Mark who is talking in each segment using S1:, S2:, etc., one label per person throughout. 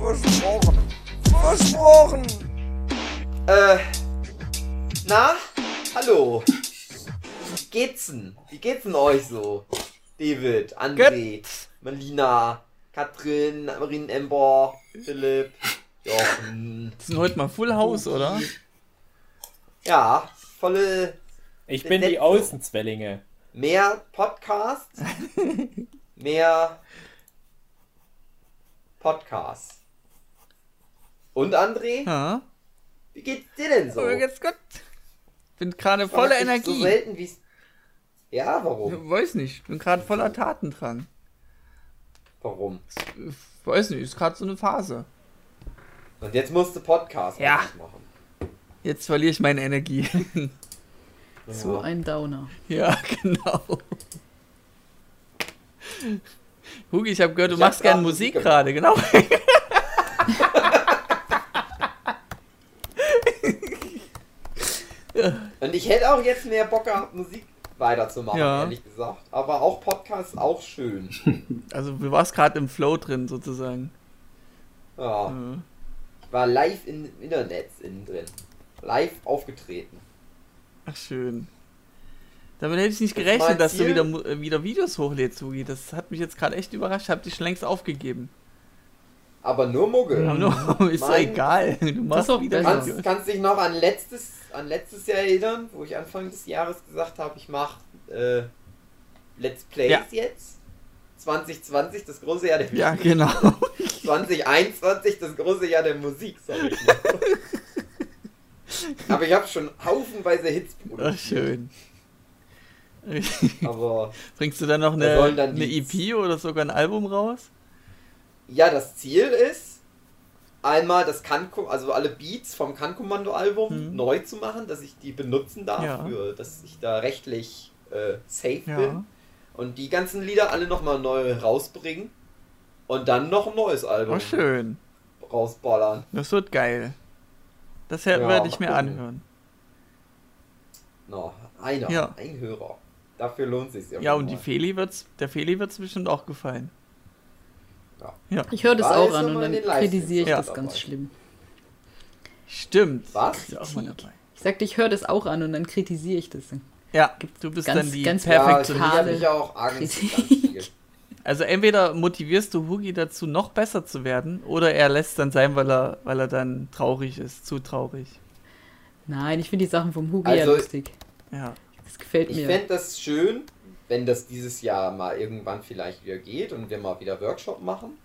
S1: Versprochen. Versprochen.
S2: Äh, na, hallo. Wie geht's denn? Wie geht's denn euch so? David, André, Melina, Katrin, Marin Ember, Philipp, Jochen.
S3: Das sind heute mal Full House, oder?
S2: Ja, volle
S4: Ich bin die Außenzwellinge.
S2: mehr Podcast, mehr Podcast. Und André,
S3: Ja.
S2: wie geht's dir denn so?
S3: So, jetzt gut. Bin gerade voller
S2: dich So
S3: Energie.
S2: selten wie's. Ja, warum?
S3: Weiß nicht, bin gerade voller Tatendrang.
S2: Warum?
S3: Weiß nicht, ist gerade so eine Phase.
S2: Und jetzt musst du Podcast
S3: Ja.
S2: machen.
S3: Jetzt verliere ich meine Energie.
S5: So
S2: Ja.
S5: ein Downer.
S3: ja, genau. Hugi, ich habe gehört, du
S2: Ich
S3: machst gerne Musik gerade, genau.
S2: Und ich hätte auch jetzt mehr Bock gehabt, Musik weiterzumachen,
S3: Ja.
S2: ehrlich gesagt. Aber auch Podcast auch schön.
S3: Also du warst gerade im Flow drin, sozusagen.
S2: Ja.
S3: Ja.
S2: Ich war live in, im Internet innen drin. Live aufgetreten.
S3: Ach, schön. Damit hätte ich nicht gerechnet, dass du wieder, äh, wieder Videos hochlädst, Hugi. Das hat mich jetzt gerade echt überrascht. Hab dich schon längst aufgegeben.
S2: Aber nur Muggel.
S3: Aber nur, ist doch
S2: Mein-
S3: egal. Du machst
S5: auch
S3: wieder.
S2: Kannst, kannst dich noch an letztes, an letztes Jahr erinnern, wo ich Anfang des Jahres gesagt habe, ich mache äh, Let's Plays
S3: Ja.
S2: jetzt? 2020, das große Jahr der
S3: Ja, genau.
S2: 2021, das große Jahr der Musik, sag ich mal. Aber ich habe schon haufenweise Hits
S3: Ach,
S2: produziert.
S3: schön.
S2: Aber
S3: Bringst du dann noch eine,
S2: dann
S3: eine EP oder sogar ein Album raus?
S2: Ja, das Ziel ist, einmal das Kanko, also alle Beats vom Kann-Kommando-Album
S3: Mhm.
S2: neu zu machen, dass ich die benutzen darf,
S3: Ja.
S2: für, dass ich da rechtlich äh, safe
S3: Ja.
S2: bin. Und die ganzen Lieder alle nochmal neu rausbringen. Und dann noch ein neues Album
S3: Oh, schön.
S2: rausballern.
S3: Das wird geil. Das
S2: Ja,
S3: werde ich mir anhören.
S2: No, einer,
S3: Ja.
S2: ein Hörer. Dafür lohnt sich ja.
S3: Ja, und die
S2: mal.
S3: Feli wird's, der Feli wird's bestimmt auch gefallen.
S2: Ja.
S3: Ja.
S5: Ich höre das
S2: War
S5: auch an und dann kritisiere ich
S3: Ja.
S5: das ganz schlimm.
S3: Stimmt.
S2: Was?
S3: Ja.
S5: Ich sagte, ich höre das auch an und dann kritisiere ich das.
S3: Ja, du bist
S5: ganz-
S3: dann die
S5: ganz
S2: Ja, ich
S3: Perfektionistin.
S2: habe mich auch Angst.
S3: Also entweder motivierst du Hugi dazu, noch besser zu werden, oder er lässt dann sein, weil er, weil er dann traurig ist, zu traurig.
S5: Nein, ich finde die Sachen vom Hugi ja
S2: Also-
S5: lustig.
S3: Ja.
S5: Das gefällt
S2: Ich
S5: mir.
S2: fände das schön, wenn das dieses Jahr mal irgendwann vielleicht wieder geht und wir mal wieder Workshop machen,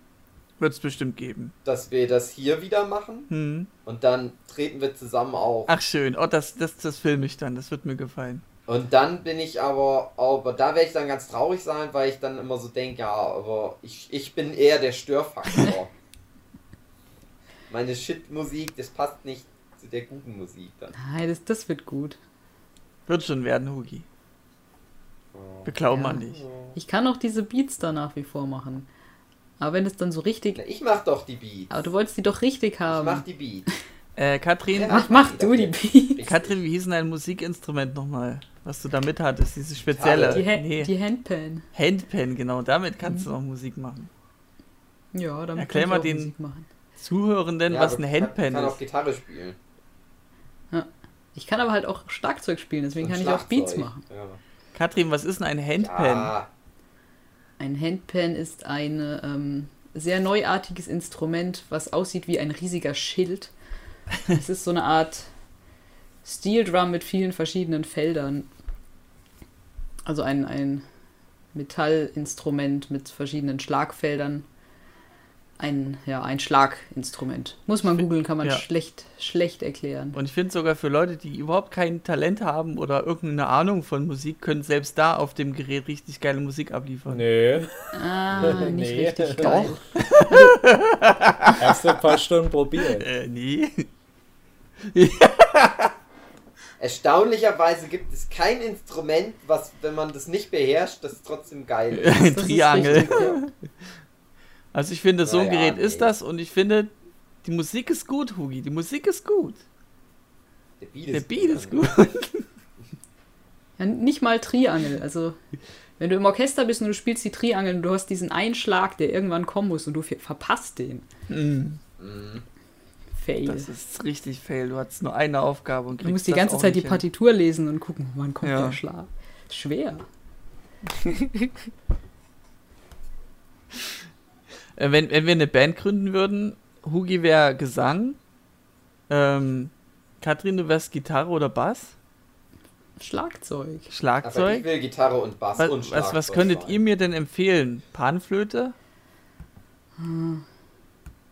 S3: Wird es bestimmt geben.
S2: dass wir das hier wieder machen
S3: Hm.
S2: und dann treten wir zusammen auf.
S3: Ach schön, oh, das, das, das filme ich dann, das wird mir gefallen.
S2: Und dann bin ich aber, aber da werde ich dann ganz traurig sein, weil ich dann immer so denke, ja, aber ich, ich bin eher der Störfaktor. Meine Shit-Musik, das passt nicht zu der guten Musik dann.
S5: Nein, das, das wird gut.
S3: Wird schon werden, Hugi. Wir glauben
S5: Ja.
S3: an dich.
S5: Ich kann auch diese Beats da nach wie vor machen. Aber wenn es dann so richtig.
S2: Na, ich mach doch die Beats.
S5: Aber du wolltest die doch richtig
S2: Ich
S5: haben.
S2: mach die Beats.
S3: Äh, Katrin,
S2: Ja.
S5: Mach, mach du die Beats.
S3: Katrin, wie hieß denn dein Musikinstrument nochmal? Was du da mit hattest, dieses spezielle.
S5: Die, Ha
S3: nee,
S5: die Handpan.
S3: Handpan, genau, damit kannst du noch Musik machen.
S5: Ja, damit
S3: Erklär
S5: kann
S3: mal
S5: ich auch
S3: den-
S5: Musik machen.
S3: Zuhörenden,
S2: Ja,
S3: was
S2: aber
S3: ein
S2: kann-
S3: Handpan
S2: kann auch
S3: ist.
S2: Gitarre spielen.
S5: Ich kann aber halt auch Schlagzeug spielen, deswegen
S2: Und
S5: kann ich auch Beats
S2: Schlagzeug.
S5: machen.
S2: Ja.
S3: Katrin, was ist denn ein Handpan?
S2: Ja,
S5: Ein Handpan ist ein ähm, sehr neuartiges Instrument, was aussieht wie ein riesiger Schild. Es ist so eine Art Steel Drum mit vielen verschiedenen Feldern. Also ein, ein Metallinstrument mit verschiedenen Schlagfeldern. Ein, ja, ein Schlaginstrument. Muss man googeln, kann man
S3: Ja.
S5: schlecht, schlecht erklären.
S3: Und ich finde sogar für Leute, die überhaupt kein Talent haben oder irgendeine Ahnung von Musik, können selbst da auf dem Gerät richtig geile Musik abliefern.
S4: Nö,
S5: Ah, nicht
S4: Nee.
S5: richtig
S4: Doch.
S5: geil.
S4: erst ein paar Stunden probiert.
S3: Äh, nee.
S2: Erstaunlicherweise gibt es kein Instrument, was, wenn man das nicht beherrscht, das trotzdem geil ist.
S3: Ein
S5: Das ist
S3: Triangel.
S5: richtig, ja.
S3: Also ich finde, so ein
S2: Naja,
S3: Gerät ist
S2: nee.
S3: das und ich finde, die Musik ist gut, Hugi. Die Musik ist gut.
S2: Der Beat
S3: Der Beat ist gut.
S5: Ja, nicht mal Triangel. Also, wenn du im Orchester bist und du spielst die Triangel und du hast diesen Einschlag, der irgendwann kommen muss und du ver- verpasst den.
S3: Mm,
S5: Fail.
S3: Das ist richtig fail. Du hattest nur eine Aufgabe und
S5: Du musst
S3: kriegst
S5: die ganze Zeit die
S3: nicht hin.
S5: Partitur lesen und gucken, wann kommt
S3: Ja.
S5: der Schlag. Schwer.
S3: Äh, wenn, wenn wir eine Band gründen würden, Hugi wäre Gesang, ähm, Katrin, du wärst Gitarre oder Bass,
S5: Schlagzeug.
S2: Aber ich
S3: Schlagzeug.
S2: will Gitarre und Bass
S3: Was,
S2: und
S3: was,
S2: Schlagzeug
S3: was könntet
S2: sein.
S3: ihr mir denn empfehlen? Panflöte?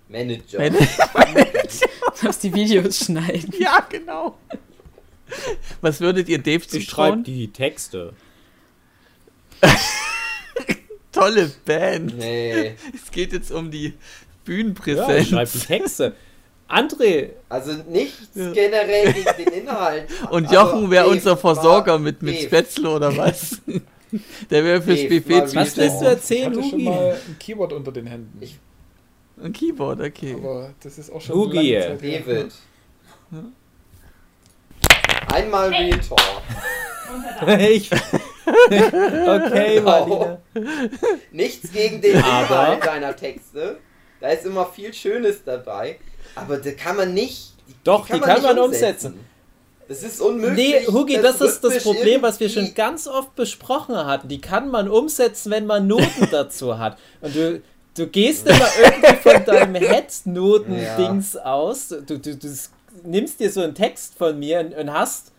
S2: Manager.
S3: Wenn-
S5: Du darfst die Videos schneiden.
S3: ja, genau. Was würdet ihr Dave
S4: Ich schreibe
S3: zutrauen?
S4: die Texte.
S3: Tolle Band.
S2: Nee.
S3: Es geht jetzt um die
S4: Ja, ich
S3: Bühnenpräsenz.
S4: schreibe die Texte. André,
S2: Also nichts
S3: Ja.
S2: generell gegen den Inhalt.
S3: Und
S2: aber
S3: Jochen wäre unser Versorger mit, mit. Spätzle oder was? Der wäre fürs
S2: Dave,
S3: Buffet
S2: mal
S4: was willst du
S3: zuständig.
S6: Ich
S4: erzählen,
S6: hatte schon mal ein Keyboard unter den Händen.
S2: Ich-
S3: Ein Keyboard, okay.
S6: aber das ist auch schon
S4: Hugi.
S2: David. Einmal Real Talk.
S4: ich. Okay, Marlene.
S2: Nichts gegen den
S4: Aber-
S2: Inhalt deiner Texte. Da ist immer viel Schönes dabei. Aber da kann man nicht.
S4: Doch, die kann man umsetzen.
S2: Das ist unmöglich.
S4: Nee, Hugi, das ist das Problem, was wir schon ganz oft besprochen hatten. Die kann man umsetzen, wenn man Noten dazu hat. Und du, du gehst immer irgendwie von deinem Head-Noten-Dings aus. Du, du, du nimmst dir so einen Text von mir und, und hast.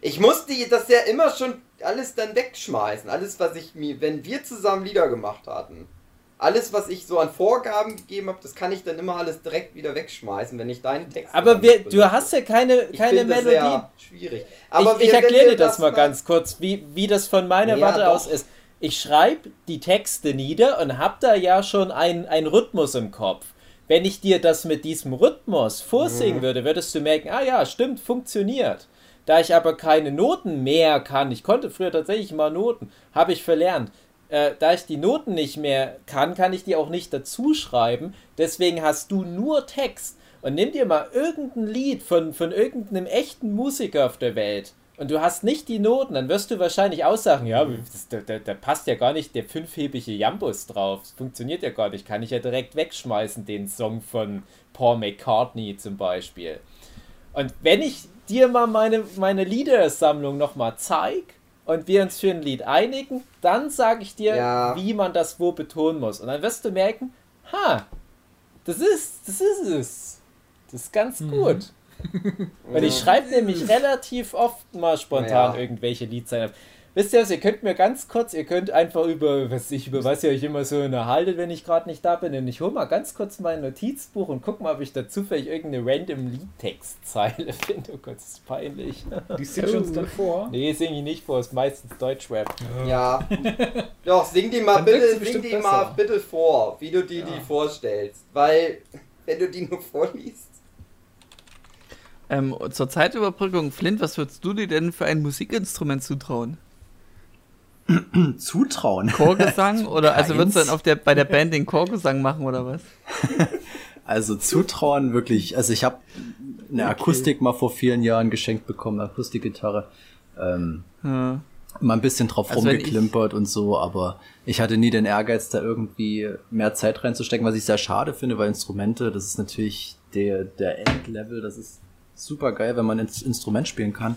S2: Ich musste das ja immer schon alles dann wegschmeißen. Alles, was ich mir, wenn wir zusammen Lieder gemacht hatten. Alles, was ich so an Vorgaben gegeben habe, das kann ich dann immer alles direkt wieder wegschmeißen, wenn ich deinen Text.
S4: Aber wir, du hast ja keine,
S2: Ich
S4: keine
S2: das
S4: Melodie.
S2: sehr schwierig. Aber
S4: ich ich erkläre dir das mal ganz kurz, wie, wie das von meiner
S2: Ja,
S4: Warte
S2: doch.
S4: aus ist. Ich schreibe die Texte nieder und habe da ja schon einen Rhythmus im Kopf. Wenn ich dir das mit diesem Rhythmus vorsingen
S2: Mhm.
S4: würde, würdest du merken, ah ja, stimmt, funktioniert. Da ich aber keine Noten mehr kann, ich konnte früher tatsächlich mal Noten, habe ich verlernt. Äh, da ich die Noten nicht mehr kann, kann ich die auch nicht dazu schreiben. Deswegen hast du nur Text. Und nimm dir mal irgendein Lied von, von irgendeinem echten Musiker auf der Welt und du hast nicht die Noten, dann wirst du wahrscheinlich auch sagen, ja, da passt ja gar nicht der fünfhebige Jambus drauf. Das funktioniert ja gar nicht. Kann ich ja direkt wegschmeißen, den Song von Paul McCartney zum Beispiel. Und wenn ich dir mal meine, meine Liedersammlung nochmal zeige und wir uns für ein Lied einigen, dann sage ich dir,
S2: Ja.
S4: wie man das wo betonen muss. Und dann wirst du merken, ha, das ist, das ist es. Das ist ganz gut. Und ich schreibe nämlich relativ oft mal spontan
S2: Ja.
S4: irgendwelche Liedzeilen. Wisst ihr was, ihr könnt mir ganz kurz, ihr könnt einfach über, was ich, über was ihr euch immer so unterhaltet, wenn ich gerade nicht da bin. Und ich hole mal ganz kurz mein Notizbuch und guck mal, ob ich da zufällig irgendeine random Liedtextzeile finde. Oh Gott, das ist peinlich.
S6: Die singst du uns dann vor.
S4: Nee, singe ich nicht vor, ist meistens Deutschrap.
S2: Ja. Doch, sing die mal
S6: Dann
S2: bitte, sing die mal bitte vor, wie du die die vorstellst. Weil, wenn du die nur vorliest.
S3: Ähm, zur Zeitüberbrückung, Flint, was würdest du dir denn für ein Musikinstrument zutrauen?
S7: Zutrauen.
S3: Chorgesang? oder also würdest du dann auf der, bei der Band den Chorgesang machen oder was?
S7: Also zutrauen wirklich. Also ich habe eine Akustik mal vor vielen Jahren geschenkt bekommen, eine Akustikgitarre. Ähm,
S3: Ja.
S7: mal ein bisschen drauf
S3: Also
S7: rumgeklimpert und so, aber ich hatte nie den Ehrgeiz, da irgendwie mehr Zeit reinzustecken, was ich sehr schade finde, weil Instrumente, das ist natürlich der, der Endlevel, das ist super geil, wenn man ein Instrument spielen kann.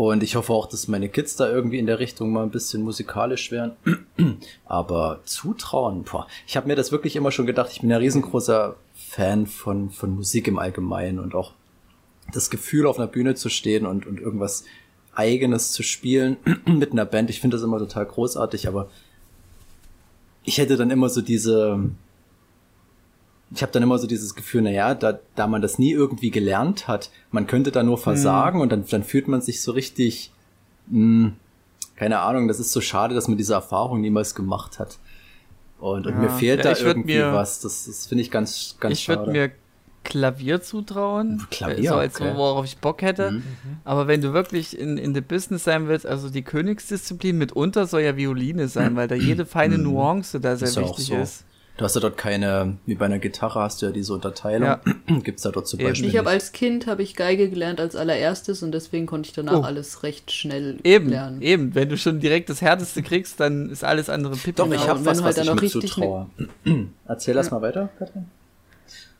S7: Und ich hoffe auch, dass meine Kids da irgendwie in der Richtung mal ein bisschen musikalisch wären. Aber zutrauen, boah. Ich habe mir das wirklich immer schon gedacht. Ich bin ein riesengroßer Fan von, von Musik im Allgemeinen und auch das Gefühl, auf einer Bühne zu stehen und, und irgendwas Eigenes zu spielen mit einer Band. Ich finde das immer total großartig, aber ich hätte dann immer so diese, ich habe dann immer so dieses Gefühl, naja, da, da man das nie irgendwie gelernt hat, man könnte da nur versagen und dann, dann fühlt man sich so richtig, mh, keine Ahnung, das ist so schade, dass man diese Erfahrung niemals gemacht hat. Und, und
S3: Ja.
S7: mir fehlt
S3: Ja,
S7: da
S3: ich
S7: irgendwie
S3: mir-
S7: was. Das, das finde ich ganz, ganz
S3: ich
S7: schade.
S3: würde mir Klavier zutrauen.
S7: Klavier,
S3: so als
S7: okay.
S3: worauf ich Bock hätte.
S7: Mhm.
S3: Aber wenn du wirklich in, in the Business sein willst, also die Königsdisziplin mitunter soll ja Violine sein, weil da jede feine
S7: Mhm.
S3: Nuance da sehr
S7: Ist ja
S3: wichtig
S7: so.
S3: ist.
S7: Du hast ja dort keine, wie bei einer Gitarre hast du ja diese Unterteilung.
S3: Ja.
S7: Gibt's da dort zum
S3: Eben.
S7: Beispiel
S5: Ich habe als Kind habe ich Geige gelernt als allererstes und deswegen konnte ich danach
S3: Oh.
S5: alles recht schnell
S3: Eben,
S5: lernen.
S3: eben. Wenn du schon direkt das Härteste kriegst, dann ist alles andere Pipi.
S7: Doch,
S5: Genau,
S7: ich habe was,
S5: du
S7: was
S5: halt dann
S7: ich
S5: richtig
S7: zutraue. Erzähl das mal weiter, Katrin.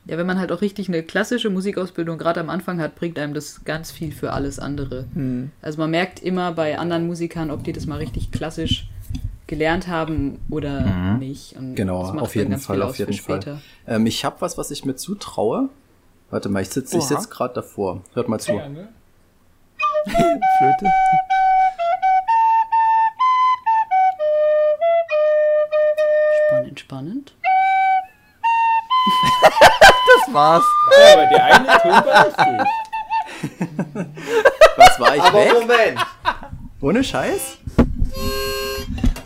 S5: Ja, wenn man halt auch richtig eine klassische Musikausbildung gerade am Anfang hat, bringt einem das ganz viel für alles andere.
S3: Hm.
S5: Also man merkt immer bei anderen Musikern, ob die das mal richtig klassisch gelernt haben oder
S7: Mhm.
S5: nicht. Und
S7: Genau, auf jeden Fall, auf jeden Fall.
S5: später.
S7: Ähm, ich habe was, was ich mir zutraue. Warte mal, ich sitze sitz gerade davor. Hört mal zu.
S3: Flöte.
S5: Spannend, spannend.
S3: Das war's.
S4: Ja, aber der eine Ton war.
S7: Was war ich
S2: Aber
S7: weg?
S2: Moment,
S7: Ohne Scheiß?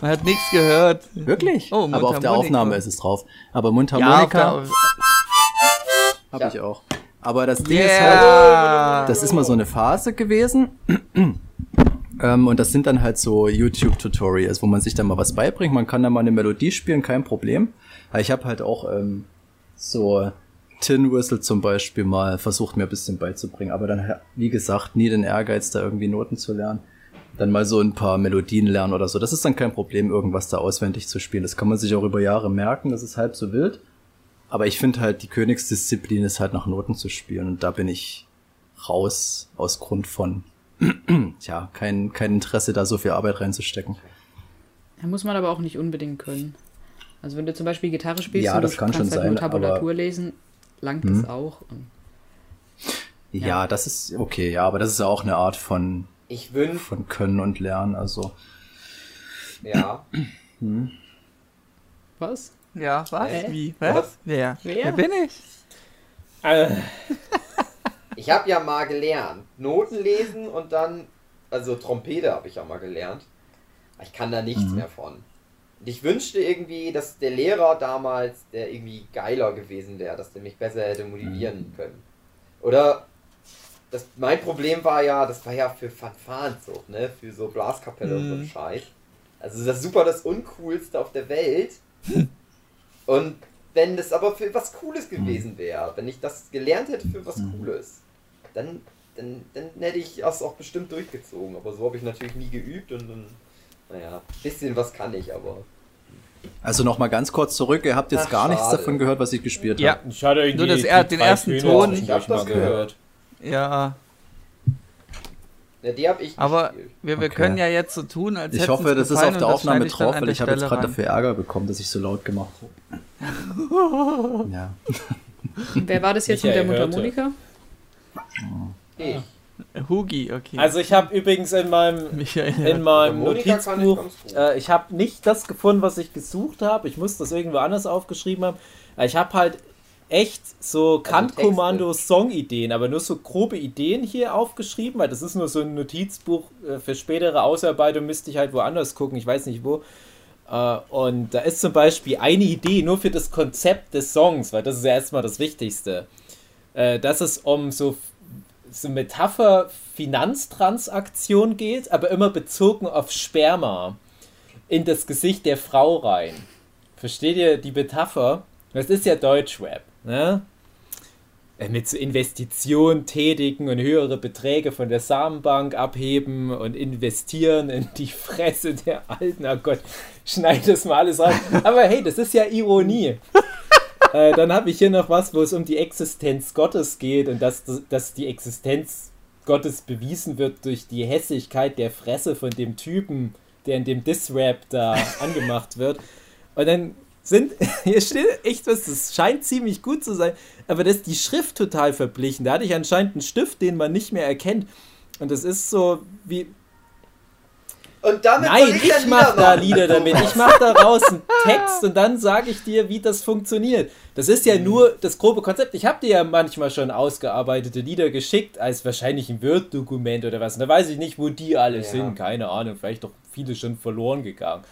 S3: Man hat nichts gehört.
S7: Wirklich?
S3: Oh,
S7: Aber auf der. Aufnahme ist es drauf. Aber
S3: Ja,
S7: Mundharmonika
S3: der,
S7: habe
S2: Ja.
S7: ich auch. Aber das Ding ist halt,
S3: yeah.
S7: das ist mal so eine Phase gewesen. ähm, und das sind dann halt so YouTube-Tutorials, wo man sich dann mal was beibringt. Man kann dann mal eine Melodie spielen, kein Problem. Aber ich habe halt auch ähm, so Tin Whistle zum Beispiel mal versucht, mir ein bisschen beizubringen. Aber dann, wie gesagt, nie den Ehrgeiz, da irgendwie Noten zu lernen. Dann mal so ein paar Melodien lernen oder so. Das ist dann kein Problem, irgendwas da auswendig zu spielen. Das kann man sich auch über Jahre merken. Das ist halb so wild. Aber ich finde halt, die Königsdisziplin ist halt nach Noten zu spielen. Und da bin ich raus aus Grund von, tja, kein, kein Interesse, da so viel Arbeit reinzustecken.
S5: Da muss man aber auch nicht unbedingt können. Also wenn du zum Beispiel Gitarre spielst
S7: Ja,
S5: und
S7: das
S5: du
S7: kann
S5: kannst
S7: schon
S5: halt nur
S7: sein,
S5: Tabulatur
S7: aber-
S5: lesen, langt
S7: Hm.
S5: das auch. Und
S7: Ja, das ist okay, ja, aber das ist ja auch eine Art von,
S2: ich wünsche,
S7: von Können und Lernen. Also,
S2: ja,
S5: was?
S3: Ja, was?
S2: Hä?
S3: Wie? Was?
S2: Was?
S3: Wer?
S5: Wer?
S3: Wer bin ich?
S4: Äh,
S2: ich habe ja mal gelernt, Noten lesen und dann, also Trompete habe ich ja mal gelernt. Ich kann da nichts
S7: Mhm.
S2: mehr von. Und ich wünschte irgendwie, dass der Lehrer damals, der irgendwie geiler gewesen wäre, dass der mich besser hätte motivieren können. Oder das, mein Problem war ja, das war ja für Fanfarenzucht, ne? Für so Blaskapelle und so einen Scheiß. Also das ist super das Uncoolste auf der Welt. Und wenn das aber für was Cooles gewesen wäre, wenn ich das gelernt hätte für was Cooles, dann, dann, dann hätte ich das auch bestimmt durchgezogen. Aber so habe ich natürlich nie geübt und dann, naja, bisschen was kann ich, aber.
S7: also noch mal ganz kurz zurück. Ihr habt jetzt
S2: Ach,
S7: gar nichts
S2: schade.
S7: davon gehört, was ich gespielt
S3: Ja.
S7: habe.
S4: ich hatte irgendwie
S3: Nur das er- den ersten
S4: Töne
S3: Ton.
S2: Ich hab das
S4: mal gehört.
S3: Ja,
S2: Ne, die habe ich
S3: aber
S2: gespielt.
S3: wir, wir
S7: Okay.
S3: können ja jetzt so tun, als
S7: Ich hoffe, das ist auf der Aufnahme
S3: ich
S7: drauf, weil ich habe jetzt gerade dafür Ärger bekommen, dass ich so laut gemacht habe. ja.
S5: Wer war das jetzt mit der
S4: hörte.
S5: Mundharmonika?
S2: Ich.
S3: Hugi, okay.
S4: Also ich habe übrigens in meinem
S3: Michael.
S4: in meinem
S2: ich
S4: Notizbuch, äh, ich habe nicht das gefunden, was ich gesucht habe. Ich muss das irgendwo anders aufgeschrieben haben. Aber Ich habe halt echt so Kant-Kommando-Song-Ideen, aber nur so grobe Ideen hier aufgeschrieben, weil das ist nur so ein Notizbuch äh, für spätere Ausarbeitung, müsste ich halt woanders gucken, ich weiß nicht wo. Äh, Und da ist zum Beispiel eine Idee nur für das Konzept des Songs, weil das ist ja erstmal das Wichtigste. Äh, Dass es um so so Metapher Finanztransaktion geht, aber immer bezogen auf Sperma in das Gesicht der Frau rein. Versteht ihr die Metapher? Das ist ja Deutschrap, ne? Äh, Mit so Investitionen tätigen und höhere Beträge von der Samenbank abheben und investieren in die Fresse der Alten. Oh Gott, schneid das mal alles rein. Aber hey, das ist ja Ironie. Äh, dann habe ich hier noch was, wo es um die Existenz Gottes geht und dass, dass die Existenz Gottes bewiesen wird durch die Hässlichkeit der Fresse von dem Typen, der in dem Diss-Rap da angemacht wird. Und dann sind, hier steht echt was, das scheint ziemlich gut zu sein, aber das ist die Schrift total verblichen. Da hatte ich anscheinend einen Stift, den man nicht mehr erkennt. Und das ist so wie,
S2: Und damit
S4: Nein, ich
S2: dann
S4: mach
S2: Lieder
S4: da. Lieder damit. Ich mach daraus einen Text und dann sage ich dir, wie das funktioniert. Das ist ja nur das grobe Konzept. Ich habe dir ja manchmal schon ausgearbeitete Lieder geschickt, als wahrscheinlich ein Word-Dokument oder was. Und da weiß ich nicht, wo die alle
S2: Ja.
S4: sind. Keine Ahnung, vielleicht doch viele schon verloren gegangen.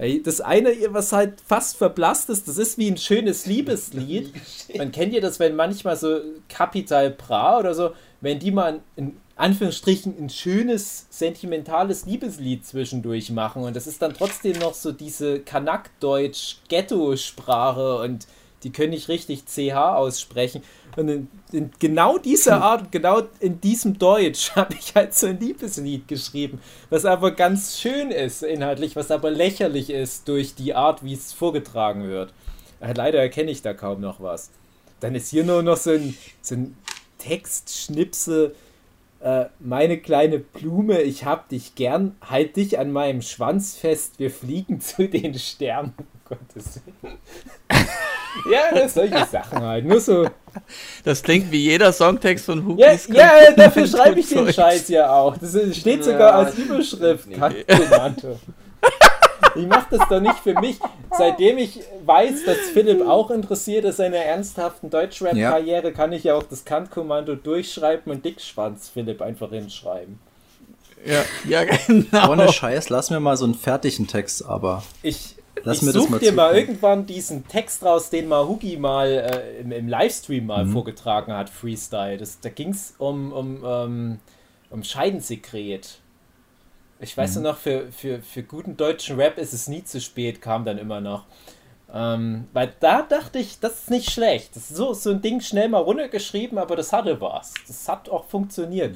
S4: Ey, Das eine, was halt fast verblasst ist, das ist wie ein schönes Liebeslied. Man kennt ja das, wenn manchmal so Capital Bra oder so, wenn die mal in Anführungsstrichen ein schönes, sentimentales Liebeslied zwischendurch machen und das ist dann trotzdem noch so diese Kanak-Deutsch-Ghetto-Sprache und die können nicht richtig CH aussprechen. Und in, in genau dieser Art, genau in diesem Deutsch habe ich halt so ein Liebeslied geschrieben, was aber ganz schön ist inhaltlich, was aber lächerlich ist durch die Art, wie es vorgetragen wird. Äh, Leider erkenne ich da kaum noch was. Dann ist hier nur noch so ein, so ein Textschnipsel. Äh, meine kleine Blume, ich hab dich gern, halt dich an meinem Schwanz fest, wir fliegen zu den Sternen. Gottes Willen. ja, das solche Sachen halt. Nur so.
S3: Das klingt wie jeder Songtext von
S4: Ja,
S3: Hookies.
S4: ja dafür schreibe ich den. Scheiß ja auch. Das steht
S2: Ja,
S4: sogar als
S2: ich-
S4: Überschrift.
S2: nee.
S4: Ich mache das doch nicht für mich. Seitdem ich weiß, dass Philipp auch interessiert ist an einer ernsthaften Deutschrap-Karriere, kann ich ja auch das Kantkommando durchschreiben und Dickschwanz Philipp einfach hinschreiben.
S3: Ja, ja, genau.
S7: Ohne Scheiß, lass mir mal so einen fertigen Text, aber.
S4: Ich,
S7: Lass
S4: ich
S7: mir das
S4: such
S7: mal
S4: dir mal irgendwann diesen Text raus, den mal Hugi mal äh, im, im Livestream mal
S7: Mhm.
S4: vorgetragen hat, Freestyle. Das, da ging es um, um, um, um Scheidensekret. Ich weiß
S7: Mhm.
S4: nur noch, für, für, für guten deutschen Rap ist es nie zu spät, kam dann immer noch. Ähm, weil da dachte ich, das ist nicht schlecht. Das ist so, so ein Ding schnell mal runtergeschrieben, aber das hatte was. Das hat auch funktioniert.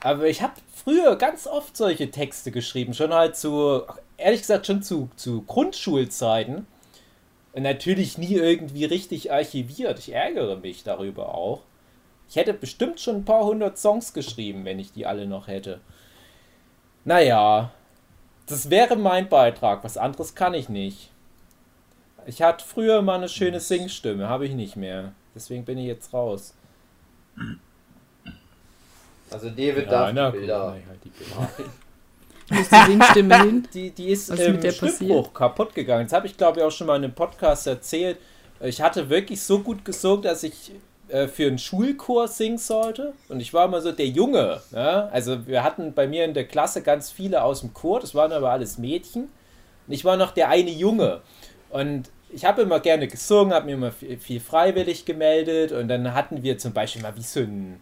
S4: Aber ich habe früher ganz oft solche Texte geschrieben, schon halt zu, ehrlich gesagt, schon zu, zu Grundschulzeiten. Und natürlich nie irgendwie richtig archiviert. Ich ärgere mich darüber auch. Ich hätte bestimmt schon ein paar hundert Songs geschrieben, wenn ich die alle noch hätte. Naja, das wäre mein Beitrag. Was anderes kann ich nicht. Ich hatte früher mal eine schöne Singstimme, habe ich nicht mehr. Deswegen bin ich jetzt raus.
S2: Also David
S4: Ja,
S2: darf
S4: na,
S2: die
S4: guck
S2: Bilder.
S4: mal, halt die Bilder.
S5: Die hin?
S4: Die, die ist
S5: Was ist
S4: im
S5: mit der
S4: Stimmbruch kaputt gegangen. Das habe ich, glaube ich, auch schon mal in einem Podcast erzählt. Ich hatte wirklich so gut gesungen, dass ich äh, für einen Schulchor singen sollte. Und ich war immer so der Junge. Ja? Also wir hatten bei mir in der Klasse ganz viele aus dem Chor. Das waren aber alles Mädchen. Und ich war noch der eine Junge. Und ich habe immer gerne gesungen, habe mir immer viel, viel freiwillig gemeldet. Und dann hatten wir zum Beispiel mal wie so ein...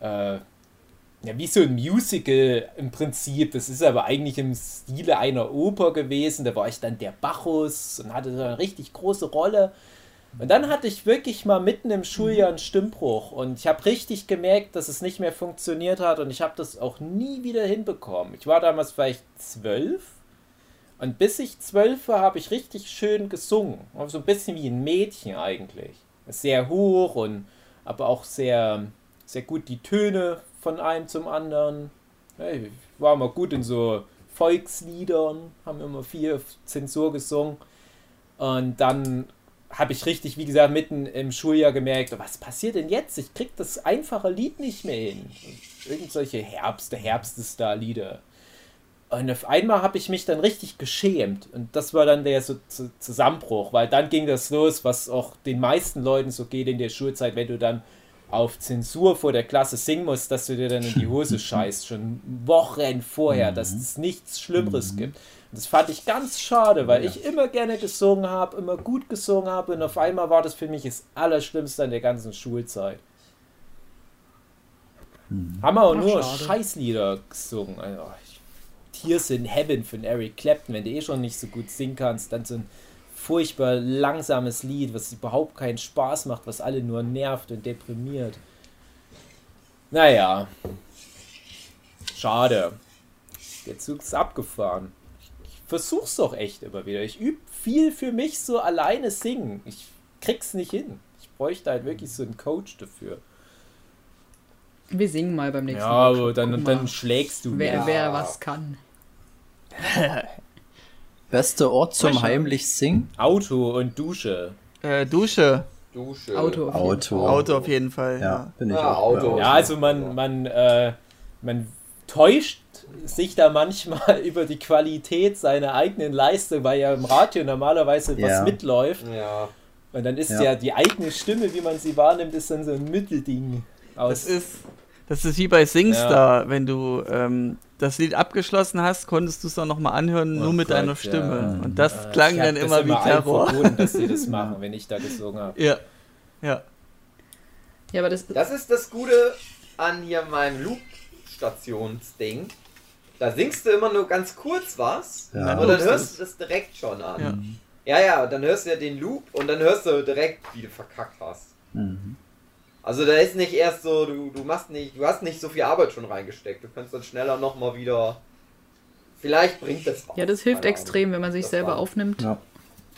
S4: Äh, ja, wie so ein Musical im Prinzip. Das ist aber eigentlich im Stile einer Oper gewesen. Da war ich dann der Bacchus und hatte so eine richtig große Rolle. Und dann hatte ich wirklich mal mitten im Schuljahr einen Stimmbruch und ich habe richtig gemerkt, dass es nicht mehr funktioniert hat und ich habe das auch nie wieder hinbekommen. Ich war damals vielleicht zwölf und bis ich zwölf war, habe ich richtig schön gesungen. So ein bisschen wie ein Mädchen eigentlich. Sehr hoch und aber auch sehr, sehr gut die Töne von einem zum anderen. Ich war immer gut in so Volksliedern, haben immer viel Zensur gesungen. Und dann habe ich richtig, wie gesagt, mitten im Schuljahr gemerkt, was passiert denn jetzt? Ich krieg das einfache Lied nicht mehr hin. Und irgend solche Herbst, der Herbst ist da Lieder. Und auf einmal habe ich mich dann richtig geschämt. Und das war dann der so Zu- Zusammenbruch, weil dann ging das los, was auch den meisten Leuten so geht in der Schulzeit, wenn du dann auf Zensur vor der Klasse singen musst, dass du dir dann in die Hose scheißt, schon Wochen vorher, dass es nichts Schlimmeres gibt. Und das fand ich ganz schade, weil ich immer gerne gesungen habe, immer gut gesungen habe und auf einmal war das für mich das Allerschlimmste an der ganzen Schulzeit. Haben wir auch
S5: Ach,
S4: nur
S5: schade.
S4: Scheißlieder gesungen. Also, ich- Tears in Heaven von Eric Clapton, wenn du eh schon nicht so gut singen kannst, dann so ein furchtbar langsames Lied, was überhaupt keinen Spaß macht, was alle nur nervt und deprimiert. Naja. Schade. Der Zug ist abgefahren. Ich versuch's doch echt immer wieder. Ich übe viel für mich so alleine singen. Ich krieg's nicht hin. Ich bräuchte halt wirklich so einen Coach dafür.
S5: Wir singen mal beim nächsten
S4: Ja,
S5: Mal.
S4: aber dann, dann schlägst du
S5: wer, wer was kann.
S7: Bester Ort zum heimlich singen?
S4: Auto und Dusche.
S3: Äh, Dusche.
S2: Dusche.
S5: Auto.
S7: Auto.
S3: Auto auf jeden Fall.
S7: Ja,
S3: Ja.
S7: bin ich
S2: Ja,
S7: auch.
S2: Auto.
S4: Ja, also man, man, äh, man täuscht sich da manchmal über die Qualität seiner eigenen Leistung, weil ja im Radio normalerweise was
S7: Ja.
S4: mitläuft.
S2: Ja.
S4: Und dann ist
S7: Ja.
S4: ja. die eigene Stimme, wie man sie wahrnimmt, ist dann so ein Mittelding aus.
S3: Das ist, das ist wie bei Singstar, wenn du ähm, das Lied abgeschlossen hast, konntest du es dann nochmal anhören, nur
S4: Oh
S3: mit
S4: Gott,
S3: deiner
S4: ja.
S3: Stimme. Und
S4: Äh,
S3: das klang
S4: ich hab
S3: dann
S4: das
S3: immer wie Terror.
S4: verboten, dass sie das machen, wenn ich da gesungen habe.
S3: Ja. Ja.
S5: Ja, aber das,
S2: Das ist das Gute an hier meinem Loop-Stationsding. Da singst du immer nur ganz kurz was
S7: Ja.
S2: und dann
S3: Dann
S2: hörst du das direkt schon an.
S3: Ja.
S2: Ja, ja, dann hörst du ja den Loop und dann hörst du direkt, wie du verkackt hast.
S7: Mhm.
S2: Also da ist nicht erst so, du, du machst nicht, du hast nicht so viel Arbeit schon reingesteckt. Du kannst dann schneller nochmal wieder. Vielleicht bringt das was.
S5: ja, das hilft extrem, wenn man sich
S2: Das
S5: selber
S2: war-
S5: aufnimmt
S7: Ja.